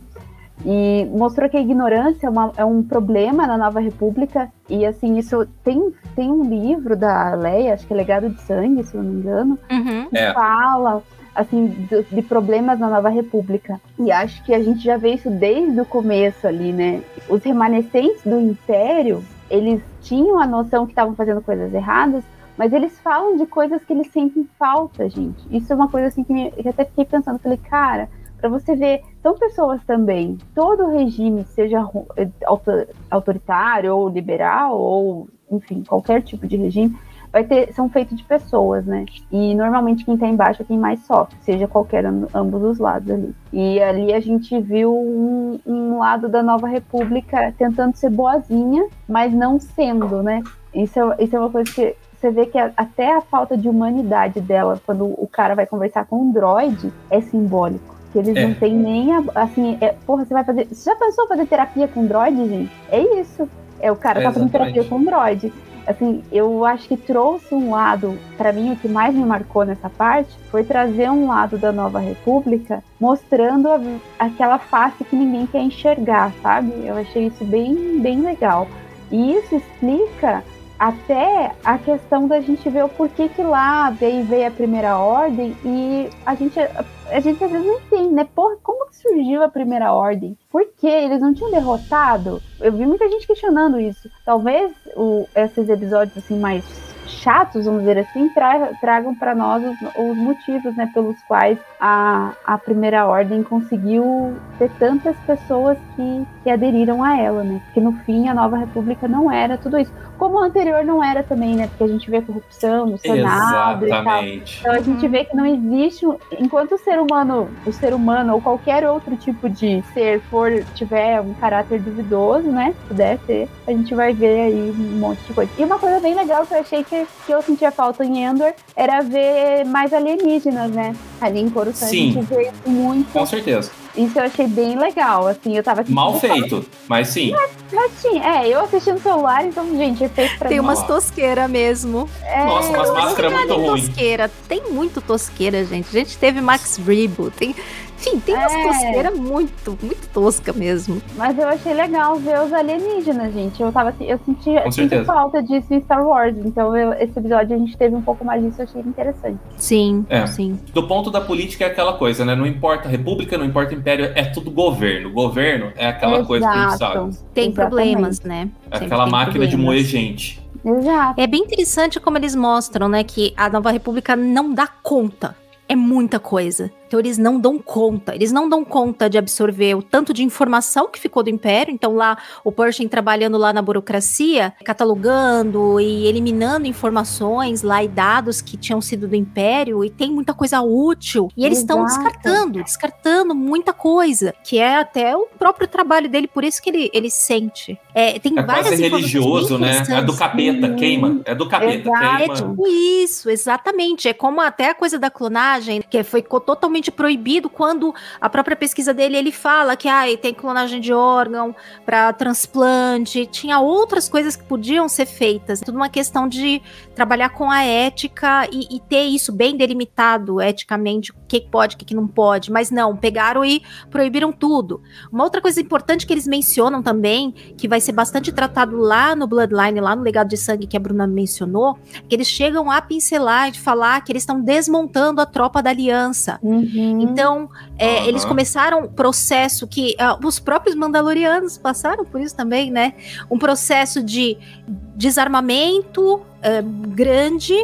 E mostrou que a ignorância é, uma- é um problema na Nova República. E assim, isso tem, tem um livro da Leia, acho que é Legado de Sangue, se eu não me engano, Uhum. que É. fala assim de, de problemas na Nova República. E acho que a gente já vê isso desde o começo ali, né? Os remanescentes do Império, eles tinham a noção que estavam fazendo coisas erradas, Mas eles falam de coisas que eles sentem falta, gente. Isso é uma coisa assim que, me, eu até fiquei pensando. Falei, cara, para você ver, são pessoas também. Todo regime, seja autoritário ou liberal, ou enfim, qualquer tipo de regime, vai ter, são feitos de pessoas, né? E normalmente quem tá embaixo é quem mais sofre, seja qualquer ambos os lados ali. E ali a gente viu um, um lado da nova república tentando ser boazinha, mas não sendo, né? Isso é, isso é uma coisa que você vê que até a falta de humanidade dela, quando o cara vai conversar com um droid, é simbólico. Que eles é. não têm nem a, assim, é, porra, você vai fazer. Você já pensou fazer terapia com droid, gente? É isso. É o cara é, tá fazendo terapia com droid assim, eu acho que trouxe um lado, para mim o que mais me marcou nessa parte foi trazer um lado da Nova República mostrando a, aquela face que ninguém quer enxergar, sabe? Eu achei isso bem, bem legal. E isso explica até a questão da gente ver o porquê que lá veio, veio a primeira ordem e a gente, a gente às vezes não entende, né? Porra, como que surgiu a primeira ordem? Por quê? Eles não tinham derrotado? Eu vi muita gente questionando isso. Talvez o, esses episódios assim mais chatos, vamos dizer assim, tra tragam para nós os, os, motivos né, pelos quais a, a primeira ordem conseguiu ter tantas pessoas que, que aderiram a ela, né? Porque no fim a nova república não era tudo isso. Como o anterior não era também, né? Porque a gente vê corrupção no Senado Exatamente. e tal. Então a gente vê que não existe, enquanto o ser humano, o ser humano ou qualquer outro tipo de ser for tiver um caráter duvidoso, né? Se puder ter, a gente vai ver aí um monte de coisa. E uma coisa bem legal que eu achei que, que eu sentia falta em Endor era ver mais alienígenas, né? Ali em Coruscant Sim. a gente vê muito. Com certeza. Isso eu achei bem legal, assim, eu tava Mal feito, mas sim. Mas, mas sim, é, eu assisti no celular, então, gente, é feito pra Tem mim. umas tosqueiras mesmo. É, Nossa, umas máscaras muito ruins. tosqueira, tem muito tosqueira, gente. A gente teve Max Rebo, tem enfim, tem umas é. tosqueiras muito, muito tosca mesmo. Mas eu achei legal ver os alienígenas, gente. Eu tava eu senti, senti falta disso em Star Wars. Então, eu, esse episódio a gente teve um pouco mais disso, eu achei interessante. Sim, é. sim. Do ponto da política é aquela coisa, né? Não importa república, não importa império, é tudo governo. Governo é aquela Exato. coisa que a gente sabe. Tem Exatamente. problemas, né? É aquela máquina problemas. de moer gente. Exato. É bem interessante como eles mostram, né, que a Nova República não dá conta. É muita coisa. Então eles não dão conta, eles não dão conta de absorver o tanto de informação que ficou do Império. Então lá o Pershing trabalhando lá na burocracia, catalogando e eliminando informações lá e dados que tinham sido do Império e tem muita coisa útil. E eles estão descartando, descartando muita coisa, que é até o próprio trabalho dele, por isso que ele, ele sente. É, tem é várias quase religioso, né? É do capeta, queima. É do capeta, Exato. queima. É tipo isso, exatamente. É como até a coisa da clonagem, que foi totalmente totalmente proibido quando a própria pesquisa dele ele fala que ah, tem clonagem de órgão para transplante, tinha outras coisas que podiam ser feitas. Tudo uma questão de trabalhar com a ética e, e ter isso bem delimitado eticamente, o que pode, o que não pode. Mas não, pegaram e proibiram tudo. Uma outra coisa importante que eles mencionam também, que vai ser bastante tratado lá no Bloodline, lá no Legado de Sangue que a Bruna mencionou, que eles chegam a pincelar e falar que eles estão desmontando a tropa da aliança. Uhum. Então, é, uhum. eles começaram um processo que uh, os próprios Mandalorianos passaram por isso também, né? Um processo de desarmamento uh, grande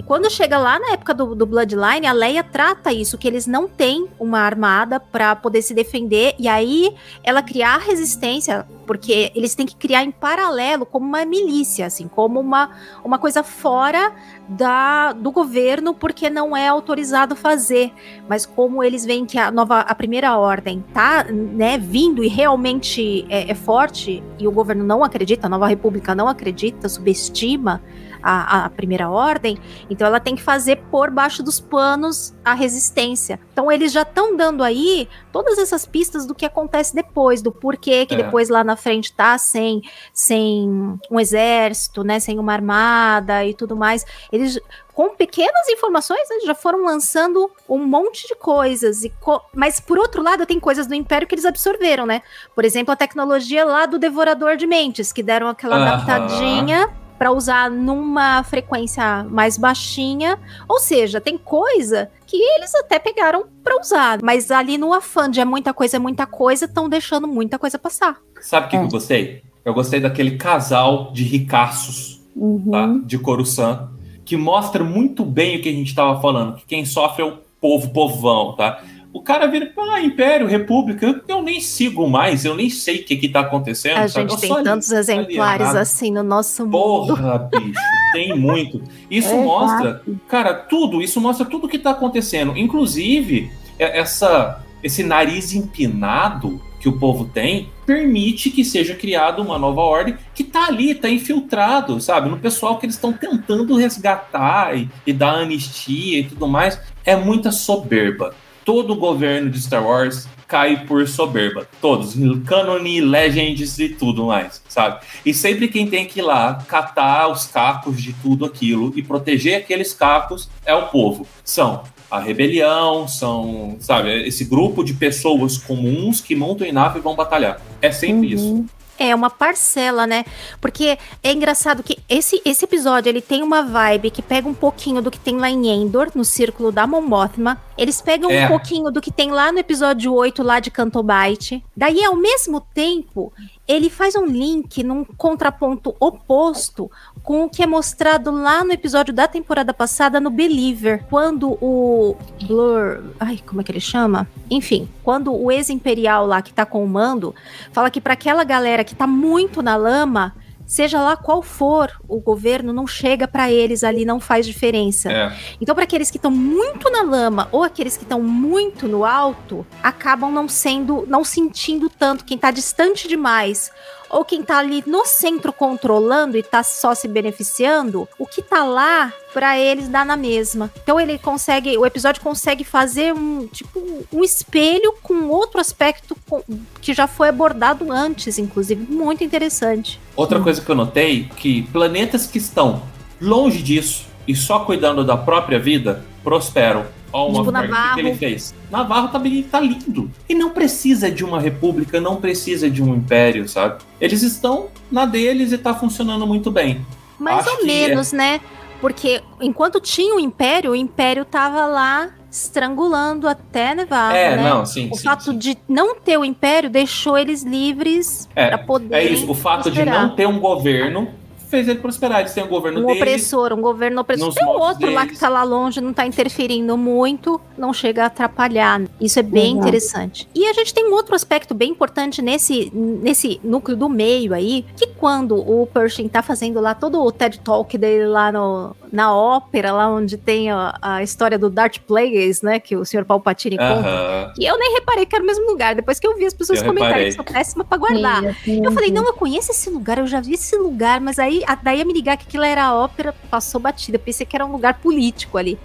e quando chega lá na época do, do, Bloodline, a Leia trata isso, que eles não têm uma armada para poder se defender, e aí ela criar resistência, porque eles têm que criar em paralelo como uma milícia, assim, como uma, uma coisa fora da, do governo, porque não é autorizado fazer. Mas como eles veem que a nova, a primeira ordem tá, né, vindo e realmente é, é forte, e o governo não acredita, a nova república não acredita, subestima a, a, primeira ordem, então ela tem que fazer por baixo dos panos a resistência. Então eles já estão dando aí todas essas pistas do que acontece depois, do porquê que é. depois lá na frente tá sem, sem um exército, né, sem uma armada e tudo mais. Eles com pequenas informações, eles já foram lançando um monte de coisas. E co Mas, por outro lado, tem coisas do Império que eles absorveram, né? Por exemplo, a tecnologia lá do Devorador de Mentes, que deram aquela uh -huh. adaptadinha para usar numa frequência mais baixinha. Ou seja, tem coisa que eles até pegaram para usar, mas ali no afã de é muita coisa, é muita coisa, estão deixando muita coisa passar. Sabe o que, é. que, eu gostei? Eu gostei daquele casal de ricaços uhum. tá? de Coruscant que mostra muito bem o que a gente estava falando, que quem sofre é o povo, povão, tá? O cara vira, ah, Império, República, eu nem sigo mais, eu nem sei o que que tá acontecendo. A sabe? gente Eu tem tantos exemplares alienado. assim no nosso mundo. Porra, bicho, tem muito. Isso É, mostra, cara, tudo, isso mostra tudo que tá acontecendo. Inclusive, é- essa, esse nariz empinado que o povo tem permite que seja criada uma nova ordem que tá ali, tá infiltrado, sabe? No pessoal que eles estão tentando resgatar e, e dar anistia e tudo mais. É muita soberba. Todo o governo de Star Wars cai por soberba. Todos. Canon, Legends e tudo mais, sabe? E sempre quem tem que ir lá catar os cacos de tudo aquilo e proteger aqueles cacos é o povo. São a rebelião, são, sabe, esse grupo de pessoas comuns que montam em nave e vão batalhar. É sempre isso. É uma parcela, né? Porque é engraçado que esse, esse episódio ele tem uma vibe que pega um pouquinho do que tem lá em Endor, no círculo da Mon Mothma. Eles pegam É. um pouquinho do que tem lá no episódio 8, lá de Cantobite. Daí, ao mesmo tempo, ele faz um link num contraponto oposto com o que é mostrado lá no episódio da temporada passada no Believer, quando o Blur, ai, como é que ele chama? Enfim, quando o ex-imperial lá que tá com o mando fala que para aquela galera que tá muito na lama, seja lá qual for o governo, não chega para eles ali, não faz diferença. É. Então, para aqueles que estão muito na lama ou aqueles que estão muito no alto, acabam não sendo, não sentindo tanto quem tá distante demais. Ou quem tá ali no centro controlando e tá só se beneficiando, o que tá lá pra eles dá na mesma. Então ele consegue, o episódio consegue fazer um tipo um espelho com outro aspecto com- que já foi abordado antes, inclusive, muito interessante. Outra coisa que eu notei que planetas que estão longe disso e só cuidando da própria vida prosperam. O Tipo Gideon, o que ele Navarro. fez? Navarro tá, tá lindo. E não precisa de uma república, não precisa de um império, sabe? Eles estão na deles e tá funcionando muito bem. Mais Acho ou é- menos, né? Porque enquanto tinha o Império, o Império tava lá estrangulando até Nevarro, É, né? não, sim, O sim, fato de não ter o Império deixou eles livres É, pra poder é isso. O fato de não ter um governo fez ele prosperar. Eles têm um governo um deles. opressor, um governo opressor. Tem o moldes outro lá que deles. tá lá longe, não tá interferindo muito, não chega a atrapalhar. Isso é bem Uhum. interessante. E a gente tem um outro aspecto bem importante nesse, nesse núcleo do meio aí, que quando o Pershing tá fazendo lá todo o TED Talk dele lá no, na ópera, lá onde tem a, a história do Darth Plagueis, né, que o Sr. Palpatine conta. Aham. E eu nem reparei que era o mesmo lugar. Depois que eu vi as pessoas Eu comentarem que sou péssima pra guardar. Sim, sim, eu falei, não, eu conheço esse lugar, eu já vi esse lugar, mas aí a- daí a me ligar que aquilo era ópera, passou batida. Pensei que era um lugar político ali.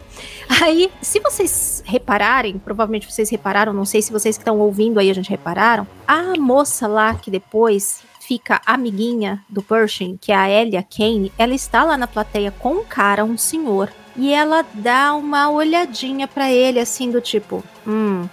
Aí, se vocês repararem, provavelmente vocês repararam, não sei se vocês que estão ouvindo aí a gente repararam, a moça lá que depois fica amiguinha do Pershing, que é a Elia Kane, ela está lá na plateia com um cara, um senhor, e ela dá uma olhadinha pra ele, assim, do tipo, hum.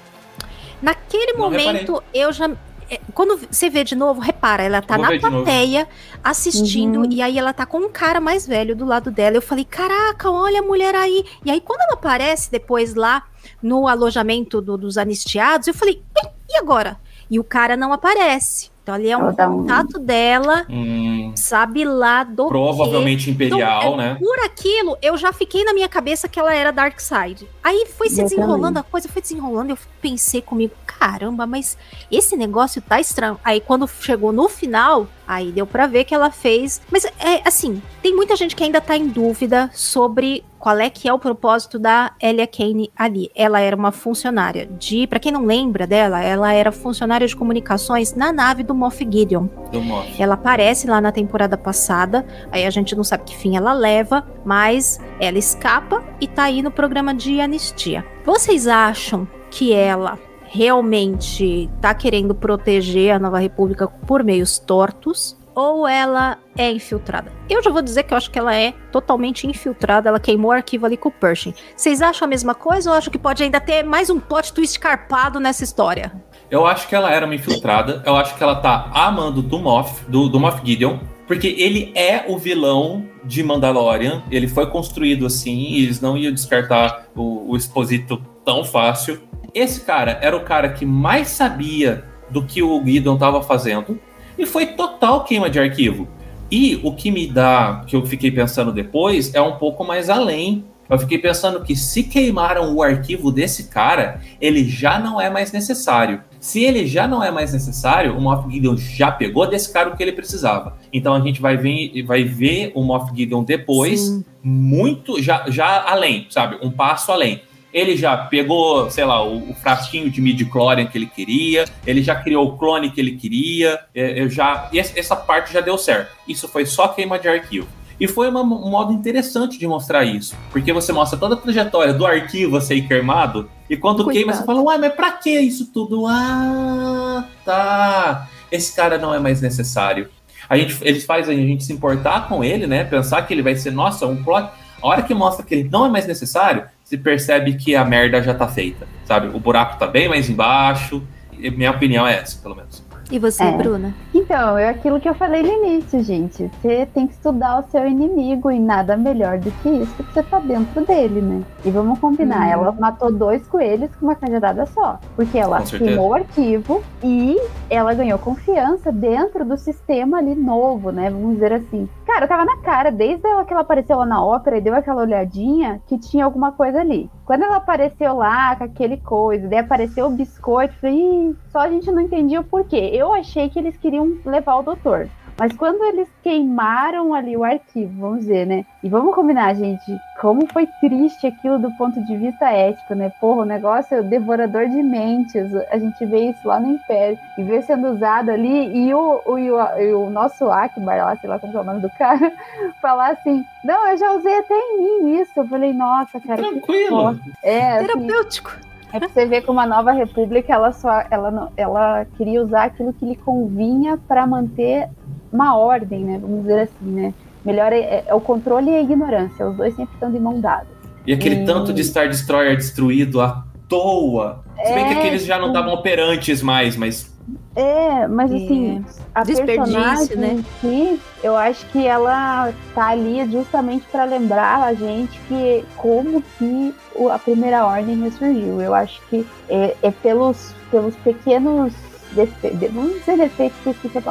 Naquele Não momento, eu já. É, Quando você vê de novo, repara, ela tá Vou na plateia assistindo Uhum. e aí ela tá com um cara mais velho do lado dela. Eu falei, caraca, olha a mulher aí. E aí, quando ela aparece depois lá no alojamento do- dos anistiados, eu falei, "Ih, e agora? E o cara não aparece. Então ali é um dá um- contato dela, Hum, sabe lá do Provavelmente quê. imperial, Então, é, né? Por aquilo, eu já fiquei na minha cabeça que ela era Dark Side. Aí foi se Eu desenrolando também. a coisa, foi desenrolando, eu pensei comigo, caramba, mas esse negócio tá estranho. Aí quando chegou no final, aí deu pra ver que ela fez. Mas é assim, tem muita gente que ainda tá em dúvida sobre qual é que é o propósito da Elia Kane ali. Ela era uma funcionária de, Pra quem não lembra dela, ela era funcionária de comunicações na nave do Moff Gideon. Do Moff. Ela aparece lá na temporada passada, aí a gente não sabe que fim ela leva, mas ela escapa e tá aí no programa de anistia. Vocês acham que ela realmente tá querendo proteger a Nova República por meios tortos? Ou ela é infiltrada? Eu já vou dizer que eu acho que ela é totalmente infiltrada. Ela queimou o arquivo ali com o Pershing. Vocês acham a mesma coisa ou acham que pode ainda ter mais um plot twist carpado nessa história? Eu acho que ela era uma infiltrada. Eu acho que ela tá amando do Moff, do, do Moff Gideon. Porque ele é o vilão de Mandalorian. Ele foi construído assim. E eles não iam descartar o, o Exposito tão fácil. Esse cara era o cara que mais sabia do que o Gideon tava fazendo. E foi total queima de arquivo. E o que me dá, que eu fiquei pensando depois, é um pouco mais além. Eu fiquei pensando que se queimaram o arquivo desse cara, ele já não é mais necessário. Se ele já não é mais necessário, o Moff Gideon já pegou desse cara o que ele precisava. Então a gente vai ver, vai ver o Moff Gideon depois, Sim. muito, já, já além, sabe? Um passo além. Ele já pegou, sei lá, o, o frasquinho de midi-chlorian que ele queria, ele já criou o clone que ele queria, é, eu já, essa parte já deu certo. Isso foi só queima de arquivo. E foi uma, um modo interessante de mostrar isso, porque você mostra toda a trajetória do arquivo a ser queimado, e quando queima você fala, uai, mas pra que isso tudo? Ah, tá. Esse cara não é mais necessário. A gente, eles fazem a gente se importar com ele, né? Pensar que ele vai ser, nossa, um plot. A hora que mostra que ele não é mais necessário, se percebe que a merda já tá feita, sabe? O buraco tá bem mais embaixo. minha opinião é essa, pelo menos. E você, é. Bruna? Então, é aquilo que eu falei no início, gente. Você tem que estudar o seu inimigo e nada melhor do que isso, porque você tá dentro dele, né? E vamos combinar, hum. ela matou dois coelhos com uma cajadada só. Porque ela queimou o arquivo e ela ganhou confiança dentro do sistema ali novo, né? Vamos dizer assim. Cara, tava na cara, desde ela que ela apareceu lá na ópera e deu aquela olhadinha, que tinha alguma coisa ali. Quando ela apareceu lá com aquele coisa, daí apareceu o biscoito, falei, só a gente não entendia o porquê. Eu achei que eles queriam levar o doutor. Mas quando eles queimaram ali o arquivo, vamos dizer, né? E vamos combinar, gente, como foi triste aquilo do ponto de vista ético, né? Porra, o negócio é o devorador de mentes. A gente vê isso lá no Império e vê sendo usado ali. E o, o, e o, o nosso Akbar, lá, sei lá como é o nome do cara, falar assim: Não, eu já usei até em mim isso. Eu falei, nossa, cara. Tranquilo. É, assim, Terapêutico. É pra você ver como a nova república ela só ela, ela queria usar aquilo que lhe convinha para manter uma ordem, né? Vamos dizer assim, né? Melhor é, é, é, o controle e a ignorância. Os dois sempre estão de mão dada. E aquele e... tanto de Star Destroyer destruído à toa. Se bem é, que aqueles já não estavam operantes mais, mas. É, mas é. assim, a personagem né? em si, eu acho que ela tá ali justamente para lembrar a gente que como que a primeira ordem ressurgiu. Eu acho que é, é pelos, pelos pequenos defeitos, vamos dizer defeitos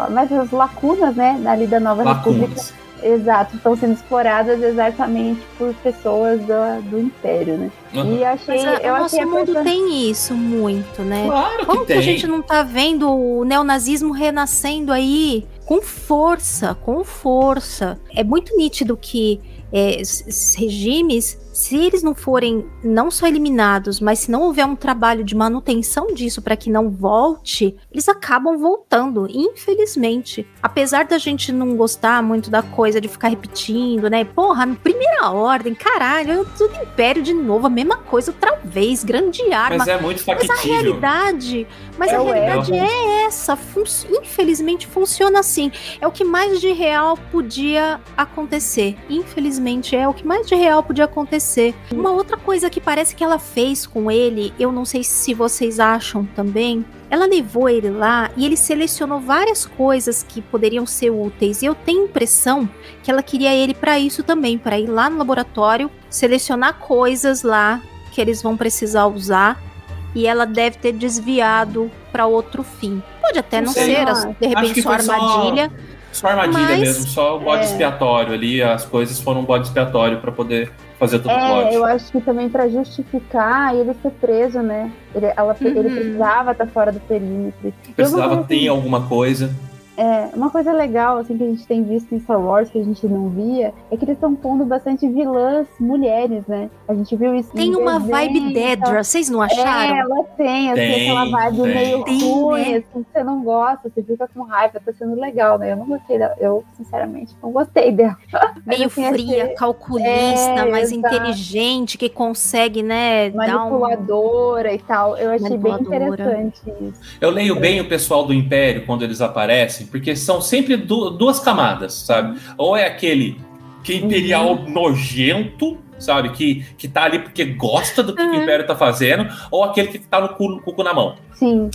mas as lacunas, né, ali da Nova lacunas. República. Exato, estão sendo exploradas exatamente por pessoas do, do Império, né? Uhum. E achei. Mas a, eu o nosso mundo tem isso muito, né? Claro Como que, que a gente não tá vendo o neonazismo renascendo aí com força, com força? É muito nítido que é, regimes se eles não forem não só eliminados, mas se não houver um trabalho de manutenção disso para que não volte, eles acabam voltando, infelizmente. Apesar da gente não gostar muito da coisa de ficar repetindo, né? Porra, primeira ordem, caralho, tudo império de novo, a mesma coisa outra vez, grande arma. Mas é muito factível. Mas a realidade, mas é a realidade é essa, fun infelizmente funciona assim. É o que mais de real podia acontecer. Infelizmente é o que mais de real podia acontecer. Uma outra coisa que parece que ela fez com ele, eu não sei se vocês acham também, ela levou ele lá e ele selecionou várias coisas que poderiam ser úteis. E eu tenho a impressão que ela queria ele para isso também, para ir lá no laboratório, selecionar coisas lá que eles vão precisar usar. E ela deve ter desviado para outro fim. Pode até não, não ser, de repente, sua armadilha. Só, só armadilha mas, mesmo, só o bode é... expiatório ali. As coisas foram um bode expiatório para poder fazer todo é, o plot. Eu acho que também para justificar ele ser preso, né? Ele, ela, uhum. ele precisava estar fora do perímetro. Precisava ter assim, alguma coisa. É, uma coisa legal, assim, que a gente tem visto em Star Wars, que a gente não via, é que eles estão pondo bastante vilãs mulheres, né? A gente viu isso Tem uma desenho, vibe Dedra, vocês não acharam? É, ela tem, assim, tem, aquela vibe tem. meio tem, ruim, né? assim, você não gosta, você fica com raiva, tá sendo legal, né? Eu não gostei dela, eu, sinceramente, não gostei dela. Meio assim, fria, assim, calculista, é, mais exato. inteligente, que consegue, né, Manipuladora um... e tal. Eu achei bem interessante isso. Eu leio bem o pessoal do Império quando eles aparecem, assim, porque são sempre du duas camadas, sabe? Ou é aquele que é imperial uhum. nojento, sabe? Que, que tá ali porque gosta do que uhum. o Império tá fazendo, ou aquele que tá no cu, cu na mão. Sim.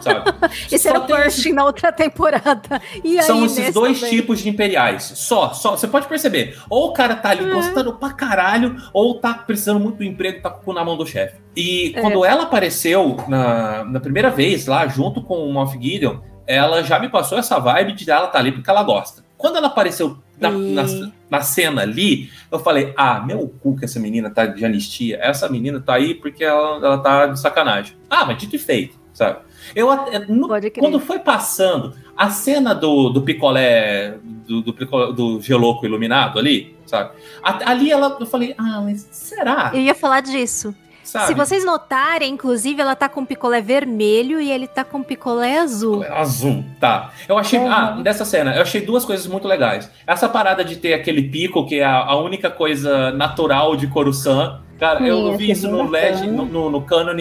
Sabe? Esse só era o Pershing na outra temporada. E São esses dois também. tipos de imperiais. Só, só. Você pode perceber. Ou o cara tá ali uhum. gostando pra caralho, ou tá precisando muito do emprego, tá com o cu na mão do chefe. E é. quando ela apareceu na, na primeira vez lá, junto com o Moff Gideon, ela já me passou essa vibe de ela tá ali porque ela gosta. quando ela apareceu na, E- na, na cena ali, eu falei: ah, meu cu que essa menina tá de anistia. Essa menina tá aí porque ela, ela tá de sacanagem. Ah, mas dito e feito, sabe? Eu, até- no- quando foi passando a cena do, do picolé, do, do, picolé- do geloco iluminado ali, sabe? A- ali ela, eu falei, ah, mas será? Eu ia falar disso. Sabe? Se vocês notarem, inclusive, ela tá com picolé vermelho e ele tá com picolé azul. Azul, tá. Eu achei. Uhum. Ah, dessa cena, eu achei duas coisas muito legais. Essa parada de ter aquele pico, que é a, a única coisa natural de Coruscant. Cara, Sim, eu vi isso no LED, bacana. no, no, no Canon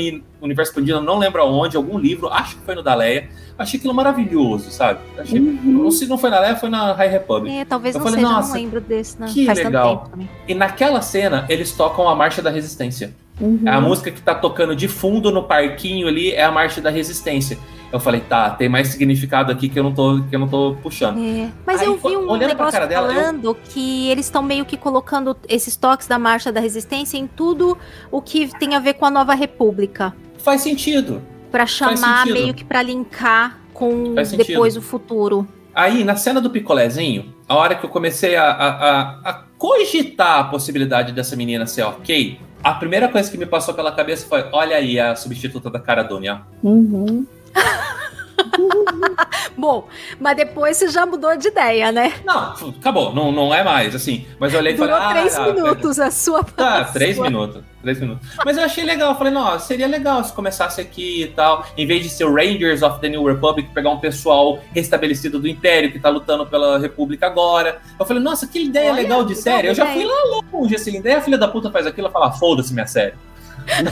Universo Expandido, eu não lembro aonde, algum livro, acho que foi no da Leia. Achei aquilo maravilhoso, sabe? Achei, Uhum. Ou se não foi na Leia, foi na High Republic. É, talvez Eu não falei, seja, nossa, não lembro desse, não. Que Faz legal. tanto tempo também. E naquela cena, eles tocam a Marcha da Resistência. Uhum. A música que tá tocando de fundo no parquinho ali é a Marcha da Resistência. Eu falei, tá, tem mais significado aqui que eu não tô, que eu não tô puxando. É, Mas Aí, eu vi um negócio cara dela, eu- falando que eles estão meio que colocando esses toques da Marcha da Resistência em tudo o que tem a ver com a Nova República. Faz sentido. Pra chamar, sentido. meio que pra linkar com depois o futuro. Aí, na cena do picolézinho, a hora que eu comecei a, a, a- a cogitar a possibilidade dessa menina ser ok, a primeira coisa que me passou pela cabeça foi: olha aí a substituta da Cara Dune, ó. Uhum. Bom, mas depois você já mudou de ideia, né? Não, acabou, não, não é mais, assim. Mas eu olhei e Durou falei: três ah, minutos a sua Tá, três sua- minutos. Três minutos. Mas eu achei legal. Eu falei, não, seria legal se começasse aqui e tal. Em vez de ser o Rangers of the New Republic, pegar um pessoal restabelecido do Império que tá lutando pela República agora. Eu falei, nossa, que ideia Olha, legal de série. Eu já fui lá longe, assim. Daí a filha da puta faz aquilo e fala, foda-se minha série.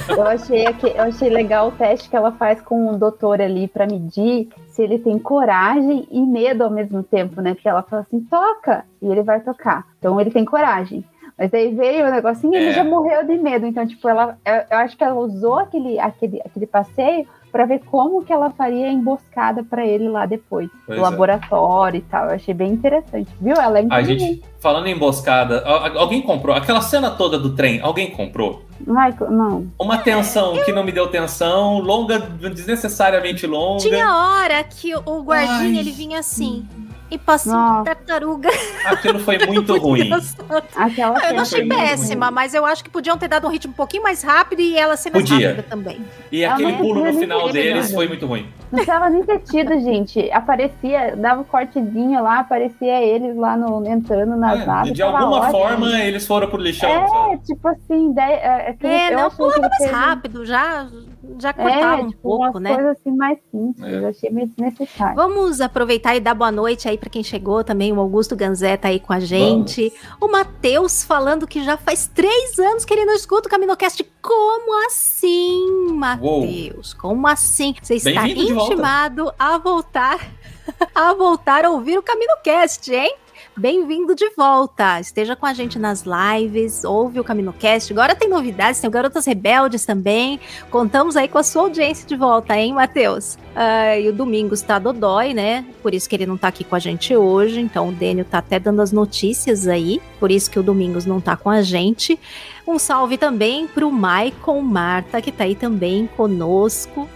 Eu achei, aqui- eu achei legal o teste que ela faz com o doutor ali pra medir se ele tem coragem e medo ao mesmo tempo, né? Porque ela fala assim, toca, e ele vai tocar. Então ele tem coragem. Mas aí veio o negocinho e É. ele já morreu de medo. Então, tipo, ela, eu, eu acho que ela usou aquele, aquele, aquele passeio pra ver como que ela faria a emboscada pra ele lá depois. Pois no é. laboratório e tal. Eu achei bem interessante. Viu? Ela é A gente, falando em emboscada, alguém comprou? Aquela cena toda do trem, alguém comprou? Michael, não. Uma tensão que não me deu tensão, longa, desnecessariamente longa. Tinha hora que o guardinha Ai. ele vinha assim e passou Nossa. tartaruga. Aquilo foi muito ruim. Aquela Eu não achei péssima, mas eu acho que podiam ter dado um ritmo um pouquinho mais rápido e ela ser mais Podia. rápida também. E Ah, aquele pulo no final deles nada. foi muito ruim. Não precisava nem ter tido, gente. Aparecia, dava um cortezinho lá, aparecia eles lá no, entrando nas É, naves. de alguma ótimo. forma, eles foram pro lixão, É, sabe? tipo assim, daí, é, aquele- É, eu não, pulava mais rápido, já, já cortava É, um tipo, pouco, né? coisas assim mais simples. É. Eu achei meio desnecessário. Vamos aproveitar e dar boa noite aí pra quem chegou também. O Augusto Ganzé tá aí com a gente. O Matheus falando que já faz três anos que ele não escuta o Caminocast. Como assim, Matheus? Como assim? Você está de volta. intimado a voltar a voltar a ouvir o CaminoCast, hein? Bem-vindo de volta. Esteja com a gente nas lives, ouve o CaminoCast. Agora tem novidades, tem Garotas Rebeldes também. Contamos aí com a sua audiência de volta, hein, Matheus? Ah, e o Domingos tá dodói, né? Por isso que ele não tá aqui com a gente hoje. Então o Dênio tá até dando as notícias aí. Por isso que o Domingos não tá com a gente. Um salve também pro Maicon Marta, que tá aí também conosco.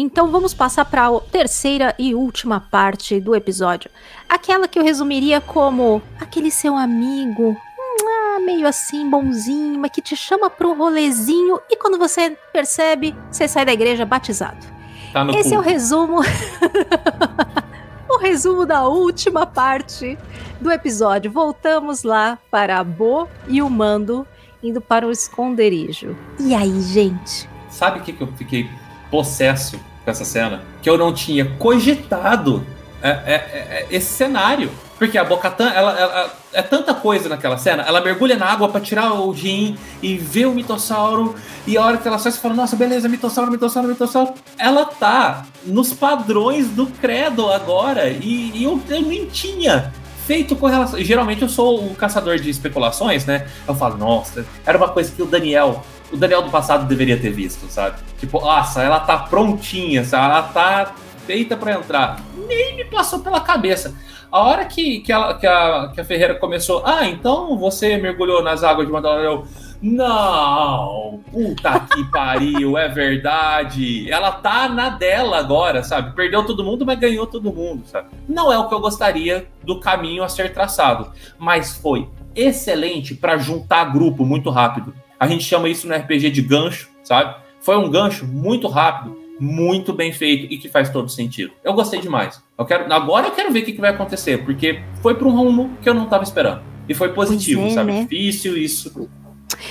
Então vamos passar para a terceira e última parte do episódio. Aquela que eu resumiria como aquele seu amigo, ah, meio assim, bonzinho, mas que te chama para um rolezinho e quando você percebe, você sai da igreja batizado. Tá Esse é o resumo. o resumo da última parte do episódio. Voltamos lá para a Bo e o Mando indo para o esconderijo. E aí, gente? Sabe o que, que eu fiquei possesso com essa cena? Que eu não tinha cogitado é, é, é, esse cenário. Porque a Bocatan, ela, ela- é tanta coisa naquela cena. Ela mergulha na água pra tirar o gin e vê o mitossauro. E a hora que ela sai, você fala: Nossa, beleza, mitossauro, mitossauro, mitossauro. Ela tá nos padrões do credo agora. E, e eu, eu nem tinha feito com relação. Geralmente eu sou o caçador de especulações, né? Eu falo: Nossa, era uma coisa que o Daniel. O Daniel do passado deveria ter visto, sabe? Tipo, nossa, ela tá prontinha, sabe? Ela tá feita pra entrar. Nem me passou pela cabeça. A hora que, que, ela- que a, que a Ferreira começou, ah, então você mergulhou nas águas de Mandalorian, Não! Puta que pariu, é verdade. Ela tá na dela agora, sabe? Perdeu todo mundo, mas ganhou todo mundo, sabe? Não é o que eu gostaria do caminho a ser traçado, mas foi excelente para juntar grupo muito rápido. A gente chama isso no RPG de gancho, sabe? Foi um gancho muito rápido, muito bem feito e que faz todo sentido. Eu gostei demais. Eu quero, agora eu quero ver o que, que vai acontecer, porque foi para um rumo que eu não estava esperando. E foi positivo, é, sabe? Né? Difícil isso.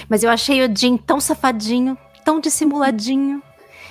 Mas eu achei o Jim tão safadinho, tão dissimuladinho.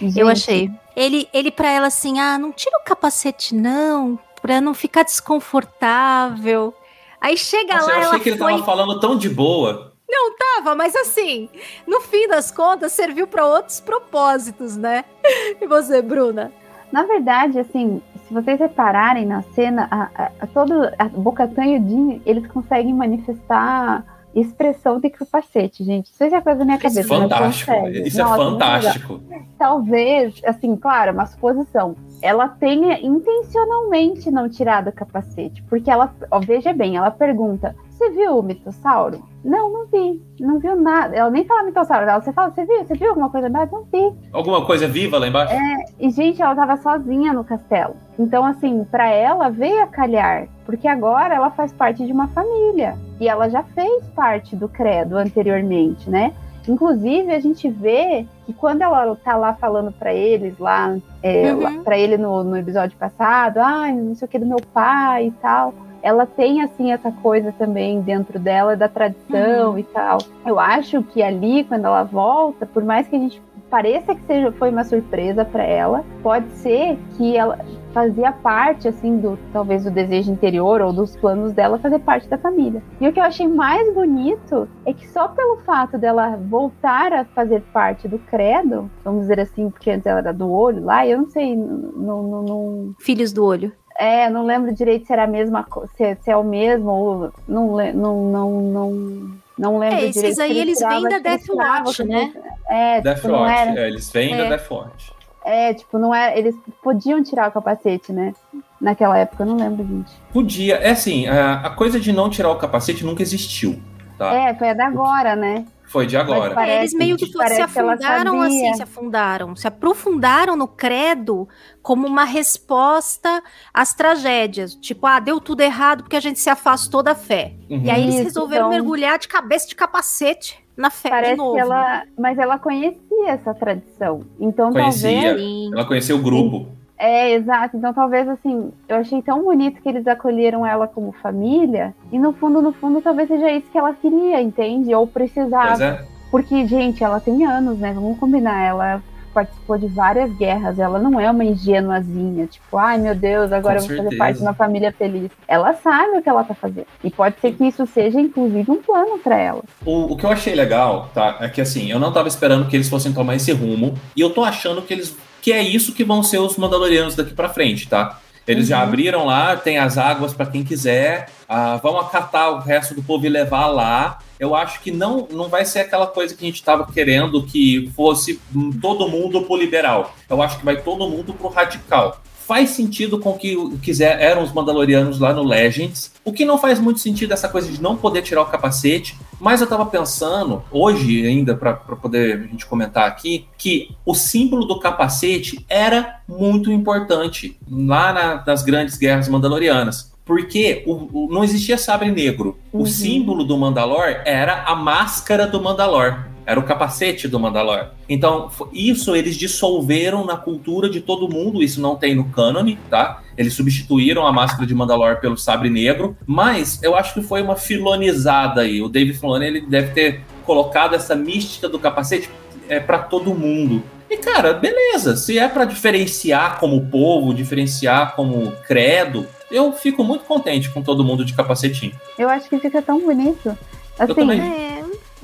Gente. Eu achei. Ele, ele para ela assim, ah, não tira o capacete não, pra não ficar desconfortável. Aí chega Nossa, lá, eu achei que ele foi... tava falando tão de boa. Não tava, mas assim, no fim das contas, serviu para outros propósitos, né? E você, Bruna? Na verdade, assim, se vocês repararem na cena, a, a, a todo a Bocatan e o Jim, eles conseguem manifestar expressão de capacete, gente. Isso é coisa da minha cabeça. Isso é fantástico. Isso Nossa, é fantástico. Talvez, assim, claro, uma suposição. Ela tenha intencionalmente não tirado o capacete. Porque ela, ó, veja bem, ela pergunta: Você viu o mitossauro? Não, não vi. Não viu nada. Ela nem fala mitossauro. Ela, você fala, você viu? Você viu alguma coisa embaixo? Não vi. Alguma coisa viva lá embaixo? É, e, gente, ela tava sozinha no castelo. Então, assim, para ela veio a calhar. Porque agora ela faz parte de uma família. E ela já fez parte do credo anteriormente, né? Inclusive, a gente vê que quando ela tá lá falando para eles, lá, é, uhum. para ele no, no episódio passado, ah, não sei o que do meu pai e tal ela tem assim essa coisa também dentro dela da tradição uhum. e tal. Eu acho que ali quando ela volta, por mais que a gente pareça que seja foi uma surpresa para ela, pode ser que ela fazia parte assim do talvez do desejo interior ou dos planos dela fazer parte da família. E o que eu achei mais bonito é que só pelo fato dela voltar a fazer parte do credo, vamos dizer assim, porque antes ela era do olho lá, eu não sei, não, não, não... filhos do olho. É, não lembro direito se era a mesma, se, se é o mesmo ou não, não, não, não, não lembro é, esses direito. Esses aí eles vêm da Death Watch, né? É, Death tipo, Watch, era... é, eles vêm é. da Death Watch. É, tipo, não era, eles podiam tirar o capacete, né? Naquela época, eu não lembro, gente. Podia, é assim, a, a coisa de não tirar o capacete nunca existiu. Tá? É, foi a da agora, né? Foi de agora. Parece, é, eles meio que se afundaram assim, se afundaram, se aprofundaram no credo como uma resposta às tragédias. Tipo, ah, deu tudo errado porque a gente se afastou da fé. Uhum. E aí eles resolveram então... mergulhar de cabeça de capacete na fé Parece de novo. Que ela, mas ela conhecia essa tradição. Então conhecia. talvez. Ela conhecia o grupo. É, exato. Então, talvez, assim, eu achei tão bonito que eles acolheram ela como família. E no fundo, no fundo, talvez seja isso que ela queria, entende? Ou precisava. É. Porque, gente, ela tem anos, né? Vamos combinar. Ela participou de várias guerras. Ela não é uma ingênuazinha, tipo, ai meu Deus, agora Com eu vou certeza. fazer parte de uma família feliz. Ela sabe o que ela tá fazendo. E pode ser que isso seja, inclusive, um plano para ela. O, o que eu achei legal, tá? É que assim, eu não tava esperando que eles fossem tomar esse rumo. E eu tô achando que eles que é isso que vão ser os Mandalorianos daqui para frente, tá? Eles uhum. já abriram lá, tem as águas para quem quiser. Ah, vão acatar o resto do povo e levar lá. Eu acho que não, não vai ser aquela coisa que a gente estava querendo que fosse todo mundo pro liberal. Eu acho que vai todo mundo pro radical faz sentido com o que quiser eram os Mandalorianos lá no Legends. O que não faz muito sentido essa coisa de não poder tirar o capacete. Mas eu tava pensando, hoje ainda, para poder a gente comentar aqui, que o símbolo do capacete era muito importante lá na, nas grandes guerras mandalorianas. Porque o, o, não existia sabre negro. Uhum. O símbolo do Mandalor era a máscara do Mandalor. Era o capacete do Mandalor. Então, isso eles dissolveram na cultura de todo mundo. Isso não tem no cânone, tá? Eles substituíram a máscara de Mandalor pelo sabre negro. Mas eu acho que foi uma filonizada aí. O David Filoni ele deve ter colocado essa mística do capacete é, para todo mundo. E cara, beleza. Se é para diferenciar como povo, diferenciar como credo, eu fico muito contente com todo mundo de capacetinho. Eu acho que fica tão bonito. Assim, eu também. É...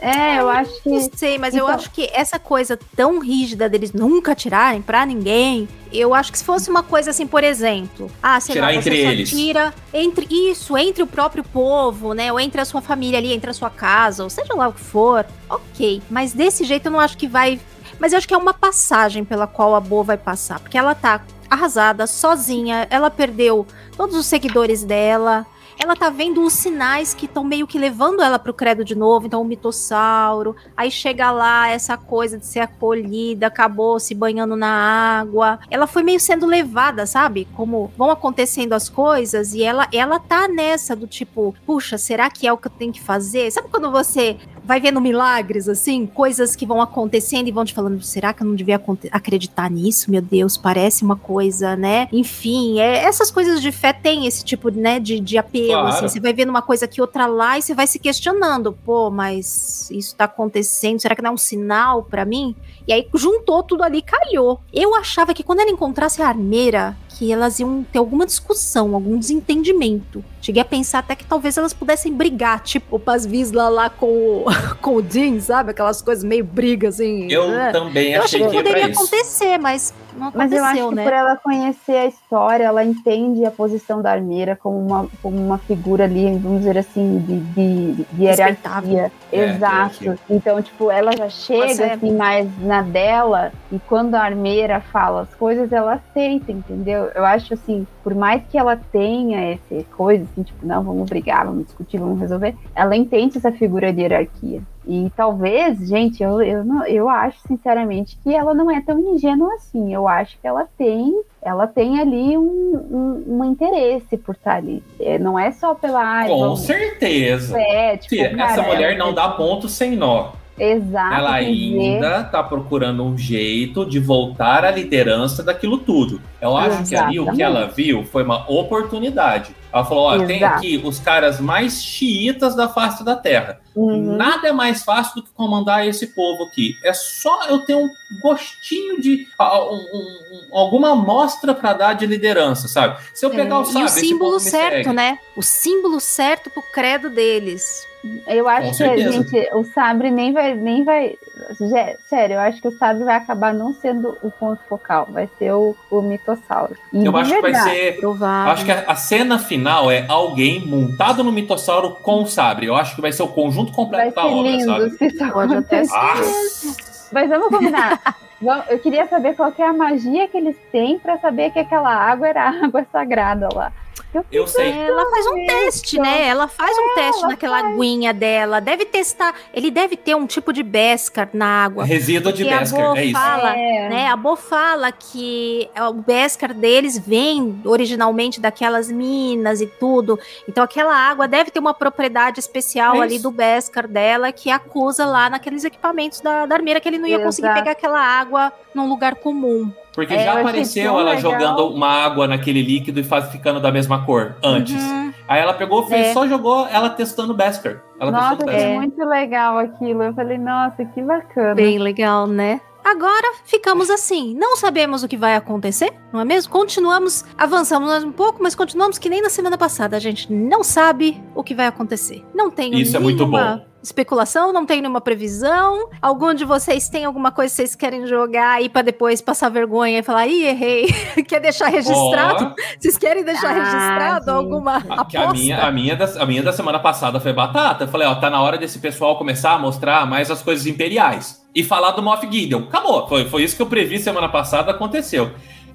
É, eu acho que. Não sei, mas então... eu acho que essa coisa tão rígida deles nunca tirarem pra ninguém. Eu acho que se fosse uma coisa assim, por exemplo, ah, sei Tirar lá, entre você eles. tira entre isso, entre o próprio povo, né? Ou entre a sua família ali, entre a sua casa, ou seja lá o que for. Ok. Mas desse jeito eu não acho que vai. Mas eu acho que é uma passagem pela qual a Boa vai passar. Porque ela tá arrasada, sozinha, ela perdeu todos os seguidores dela ela tá vendo os sinais que estão meio que levando ela pro credo de novo. Então, o mitossauro. Aí chega lá essa coisa de ser acolhida, acabou se banhando na água. Ela foi meio sendo levada, sabe? Como vão acontecendo as coisas e ela, ela tá nessa do tipo, puxa, será que é o que eu tenho que fazer? Sabe quando você vai vendo milagres, assim, coisas que vão acontecendo e vão te falando, será que eu não devia acreditar nisso? Meu Deus, parece uma coisa, né? Enfim, é, essas coisas de fé tem esse tipo, né, de, de apelo, assim. claro. assim, você vai vendo uma coisa aqui, outra lá, e você vai se questionando, pô, mas isso tá acontecendo, será que não é um sinal para mim? E aí juntou tudo ali, calhou. Eu achava que quando ela encontrasse a armeira, que elas iam ter alguma discussão, algum desentendimento. Cheguei a pensar até que talvez elas pudessem brigar, tipo o Pasvisla lá com o, com o Dean, sabe? Aquelas coisas meio brigas, assim. Eu né? também eu achei que, que poderia acontecer, mas não aconteceu, Mas eu acho que né? por ela conhecer a história, ela entende a posição da armeira como uma, como uma figura ali, vamos dizer assim, de, de, de hierarquia. É, Exato. Então, tipo, ela já chega assim mais na dela, e quando a armeira fala as coisas, ela aceita, entendeu? Eu acho assim, por mais que ela tenha essa coisa, assim, tipo, não, vamos brigar, vamos discutir, vamos resolver, ela entende essa figura de hierarquia. E talvez, gente, eu, eu, não, eu acho sinceramente que ela não é tão ingênua assim. Eu acho que ela tem, ela tem ali um, um, um interesse por estar ali. É, não é só pela. Com vamos... certeza. É, tipo, Sim, cara, essa mulher não é... dá ponto sem nó. Exato. Ela ainda está procurando um jeito de voltar à liderança daquilo tudo. Eu acho Exatamente. que ali o que ela viu foi uma oportunidade. Ela falou: ó, tem aqui os caras mais xiitas da face da terra. Uhum. Nada é mais fácil do que comandar esse povo aqui. É só eu ter um gostinho de um, um, alguma amostra para dar de liderança, sabe? Se eu pegar é, o sabe, e o símbolo certo, né? O símbolo certo pro credo deles. Eu acho que, gente, o Sabre nem vai, nem vai. Sério, eu acho que o Sabre vai acabar não sendo o ponto focal, vai ser o, o mitossauro. E eu acho verdade, que vai ser. Provável. Acho que a, a, cena final é alguém montado no mitossauro com o Sabre. Eu acho que vai ser o conjunto completo vai da obra, lindo, sabe? Se isso Pode até. Mas vamos combinar. Eu queria saber qual que é a magia que eles têm para saber que aquela água era água sagrada lá. Eu, eu sei. Ela faz um teste, né? Ela faz um teste naquela faz. aguinha dela. Deve testar. Ele deve ter um tipo de Beskar na água. Resíduo de Beskar, é isso. Fala, é. Né, a Bo fala que o Beskar deles vem originalmente daquelas minas e tudo. Então aquela água deve ter uma propriedade especial é ali do Beskar dela que acusa lá naqueles equipamentos da, da armeira que ele não ia Exato. conseguir pegar aquela água num lugar comum. Porque é, já apareceu ela legal. jogando uma água naquele líquido e faz ficando da mesma cor antes. Uhum. Aí ela pegou, fez, é. só jogou ela testando Beskar. Ela nossa, é muito legal aquilo. Eu falei, nossa, que bacana. Bem legal, né? Agora ficamos assim. Não sabemos o que vai acontecer, não é mesmo? Continuamos, avançamos um pouco, mas continuamos que nem na semana passada. A gente não sabe o que vai acontecer. Não tem Isso nenhuma... é muito bom especulação, não tem nenhuma previsão. Algum de vocês tem alguma coisa que vocês querem jogar aí para depois passar vergonha e falar, ih, errei. Quer deixar registrado? Oh. Vocês querem deixar ah, registrado sim. alguma a, aposta? A minha, a, minha da, a minha da semana passada foi batata. Eu falei, ó, tá na hora desse pessoal começar a mostrar mais as coisas imperiais. E falar do Moff Gideon. Acabou. Foi, foi isso que eu previ semana passada, aconteceu.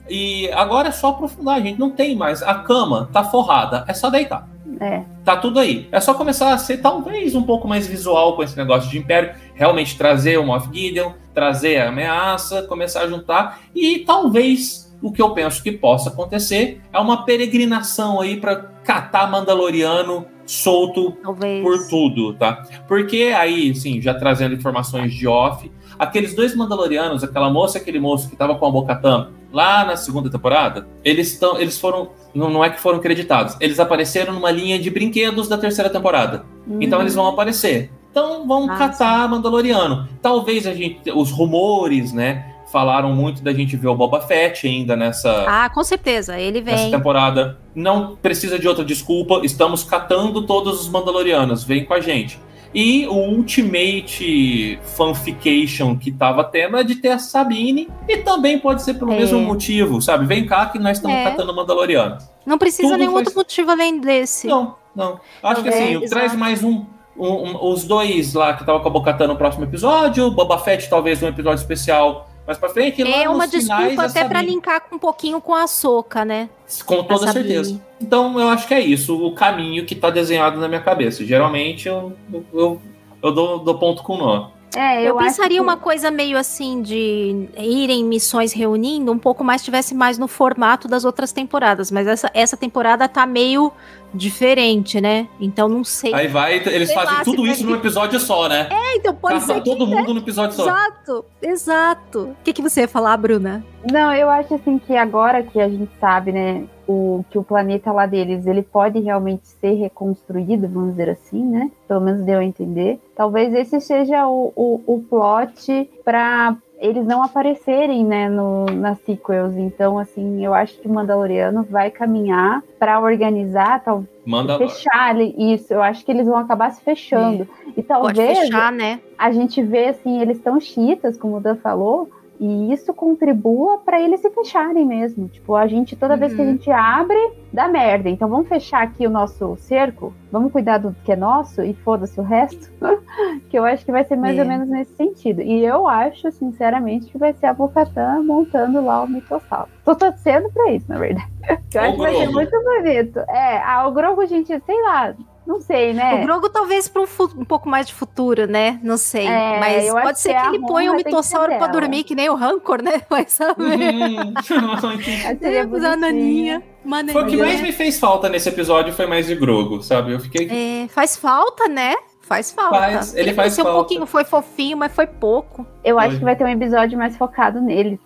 E agora é só aprofundar, gente. Não tem mais. A cama tá forrada. É só deitar. É. Tá tudo aí. É só começar a ser talvez um pouco mais visual com esse negócio de império, realmente trazer o Moff Gideon, trazer a ameaça, começar a juntar e talvez o que eu penso que possa acontecer é uma peregrinação aí para catar Mandaloriano solto talvez. por tudo, tá? Porque aí, sim, já trazendo informações de off, aqueles dois Mandalorianos, aquela moça e aquele moço que tava com a Bocatã lá na segunda temporada, eles estão, eles foram, não, não é que foram creditados, eles apareceram numa linha de brinquedos da terceira temporada. Uhum. Então eles vão aparecer. Então vão ah, catar. Mandaloriano. Talvez a gente, os rumores, né? Falaram muito da gente ver o Boba Fett ainda nessa. Ah, com certeza, ele vem. Nessa temporada. Não precisa de outra desculpa, estamos catando todos os Mandalorianos, vem com a gente. E o Ultimate Fanfication que tava tendo é de ter a Sabine. E também pode ser pelo é. mesmo motivo, sabe? Vem cá que nós estamos é. catando Mandaloriano. Não precisa Tudo nenhum faz... outro motivo além desse. Não, não. Acho que assim, é, traz mais um, um, um, os dois lá que tava com a Bocatã no próximo episódio. Boba Fett, talvez, um episódio especial frente. E é lá uma desculpa até pra Sabine- linkar um pouquinho com a Soca, né? Com toda a Sabine. certeza. Então eu acho que é isso, o caminho que tá desenhado na minha cabeça. Geralmente eu, eu, eu dou, dou ponto com nó. É, Eu, eu, pensaria que- uma coisa meio assim de ir em missões reunindo, um pouco mais tivesse mais no formato das outras temporadas, mas essa, essa temporada tá meio diferente, né? Então não sei. Aí vai, eles Sei fazem lá, tudo isso vai- num episódio só, né? É, então pode Caça ser que todo mundo no episódio só. Exato, exato. O que, que você ia falar, Bruna? Não, eu acho assim que agora que a gente sabe, né, o, que o planeta lá deles, ele pode realmente ser reconstruído, vamos dizer assim, né? Pelo menos deu a entender. Talvez esse seja o, o, o plot para eles não aparecerem, né, no, nas sequels. Então, assim, eu acho que o Mandaloriano vai caminhar para organizar, tal, Manda fechar isso. Eu acho que eles vão acabar se fechando. E Pode talvez fechar, né? a gente vê assim, eles tão chiitas, como o Dan falou, e isso contribua para eles se fecharem mesmo. Tipo, a gente, toda vez que a Uhum. gente abre, dá merda. Então vamos fechar aqui o nosso cerco, vamos cuidar do que é nosso e foda-se o resto. que eu acho que vai ser mais É. ou menos nesse sentido. E eu acho, sinceramente, que vai ser a Bocatã montando lá o mitossauro. Tô torcendo pra isso, na verdade. Eu acho que vai ser muito bonito. É, ah, o Grogu, gente, sei lá, não sei, né? O Grogo talvez para um, um pouco mais de futuro, né? Não sei. É, Mas pode ser que que, a ele ponha que ser mitossauro pra dela. dormir, que nem o Rancor, né? Vai saber. Uhum. Seria É, a naninha. Foi o que mais me fez falta nesse episódio, foi mais de Grogo, sabe? Eu fiquei. É, faz falta, né? Faz falta. Faz, ele faz cresceu um falta. pouquinho, foi fofinho, mas foi pouco. Eu acho Foi. que vai ter um episódio mais focado nele.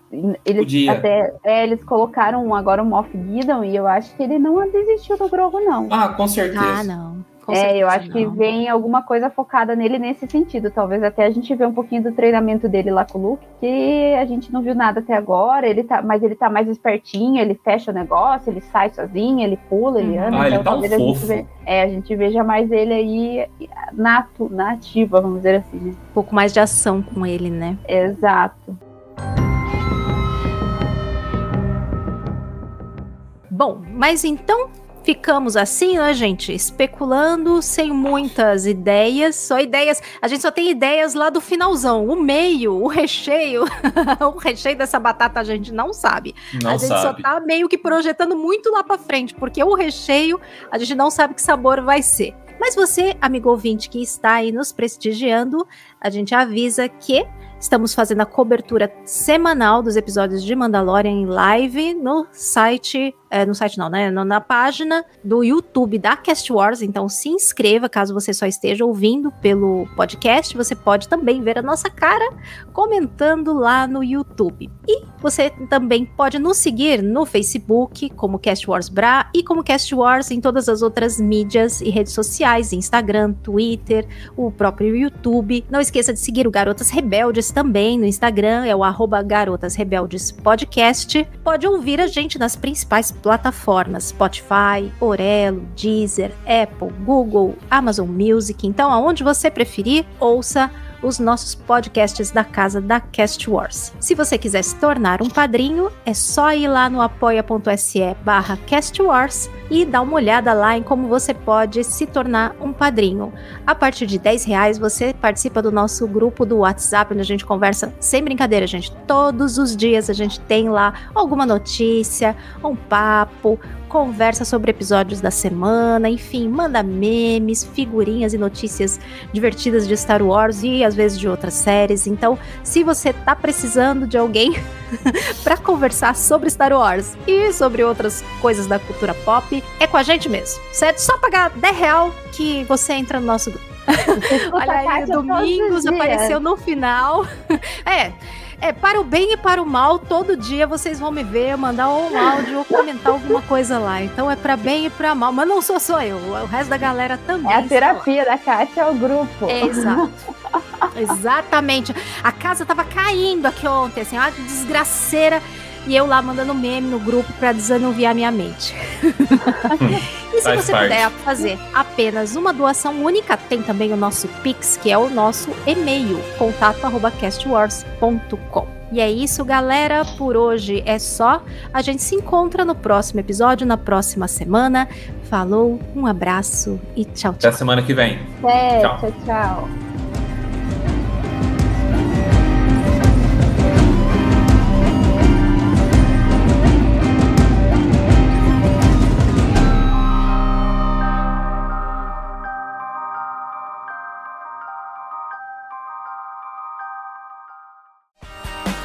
Eles Podia. até é, eles colocaram um agora o Moff Gideon e eu acho que ele não desistiu do Grogu não. Ah, com certeza. Ah, não. Com é, certeza eu acho que não. vem alguma coisa focada nele nesse sentido. Talvez até a gente vê um pouquinho do treinamento dele lá com o Luke, que a gente não viu nada até agora. Ele tá, mas ele tá mais espertinho, ele fecha o negócio, ele sai sozinho, ele pula, ele Uhum. anda. Ah, ele então tá um talvez a gente, fofo. ve- é, a gente veja mais ele aí nato, na ativa, vamos dizer assim, né? Um pouco mais de ação com ele, né? Exato. Bom, mas então ficamos assim, né, gente? Especulando, sem muitas ideias, só ideias. A gente só tem ideias lá do finalzão. O meio, o recheio, o recheio dessa batata a gente não sabe. Não a gente só sabe. tá meio que projetando muito lá pra frente, porque o recheio a gente não sabe que sabor vai ser. Mas você, amigo ouvinte que está aí nos prestigiando, a gente avisa que estamos fazendo a cobertura semanal dos episódios de Mandalorian em live no site, é, no site não, né, na página do YouTube da Cast Wars, então se inscreva caso você só esteja ouvindo pelo podcast, você pode também ver a nossa cara comentando lá no YouTube. E você também pode nos seguir no Facebook como Cast Wars Bra e como Cast Wars em todas as outras mídias e redes sociais, Instagram, Twitter, o próprio YouTube. Não esqueça de seguir o Garotas Rebeldes também no Instagram, é o arroba Garotas Rebeldes Podcast. Pode ouvir a gente nas principais plataformas, Spotify, Orelo, Deezer, Apple, Google, Amazon Music. Então, aonde você preferir, ouça os nossos podcasts da casa da Cast Wars. Se você quiser se tornar um padrinho, é só ir lá no apoia.se barra Cast Wars e dar uma olhada lá em como você pode se tornar um padrinho. A partir de 10 reais você participa do nosso grupo do WhatsApp, onde a gente conversa sem brincadeira, gente. Todos os dias a gente tem lá alguma notícia, um papo, conversa sobre episódios da semana, enfim, manda memes, figurinhas e notícias divertidas de Star Wars e às vezes de outras séries. Então, se você tá precisando de alguém para conversar sobre Star Wars e sobre outras coisas da cultura pop, é com a gente mesmo, certo? Só pagar 10 real que você entra no nosso grupo. Olha aí, Domingos apareceu no final. É, é, para o bem e para o mal, todo dia vocês vão me ver, mandar um áudio ou comentar alguma coisa lá. Então é para bem e para mal. Mas não sou só eu, o resto da galera também. É a terapia da Kátia, é o grupo. É, exato. Exatamente. A casa tava caindo aqui ontem, assim, uma desgraceira. E eu lá mandando meme no grupo pra desanuviar minha mente. e se Faz você parte. puder fazer apenas uma doação única, tem também o nosso Pix, que é o nosso e-mail, contato@castwars.com. E é isso, galera. Por hoje é só. A gente se encontra no próximo episódio, na próxima semana. Falou, um abraço e tchau, Até tchau. a semana que vem. É, Tchau. tchau, tchau.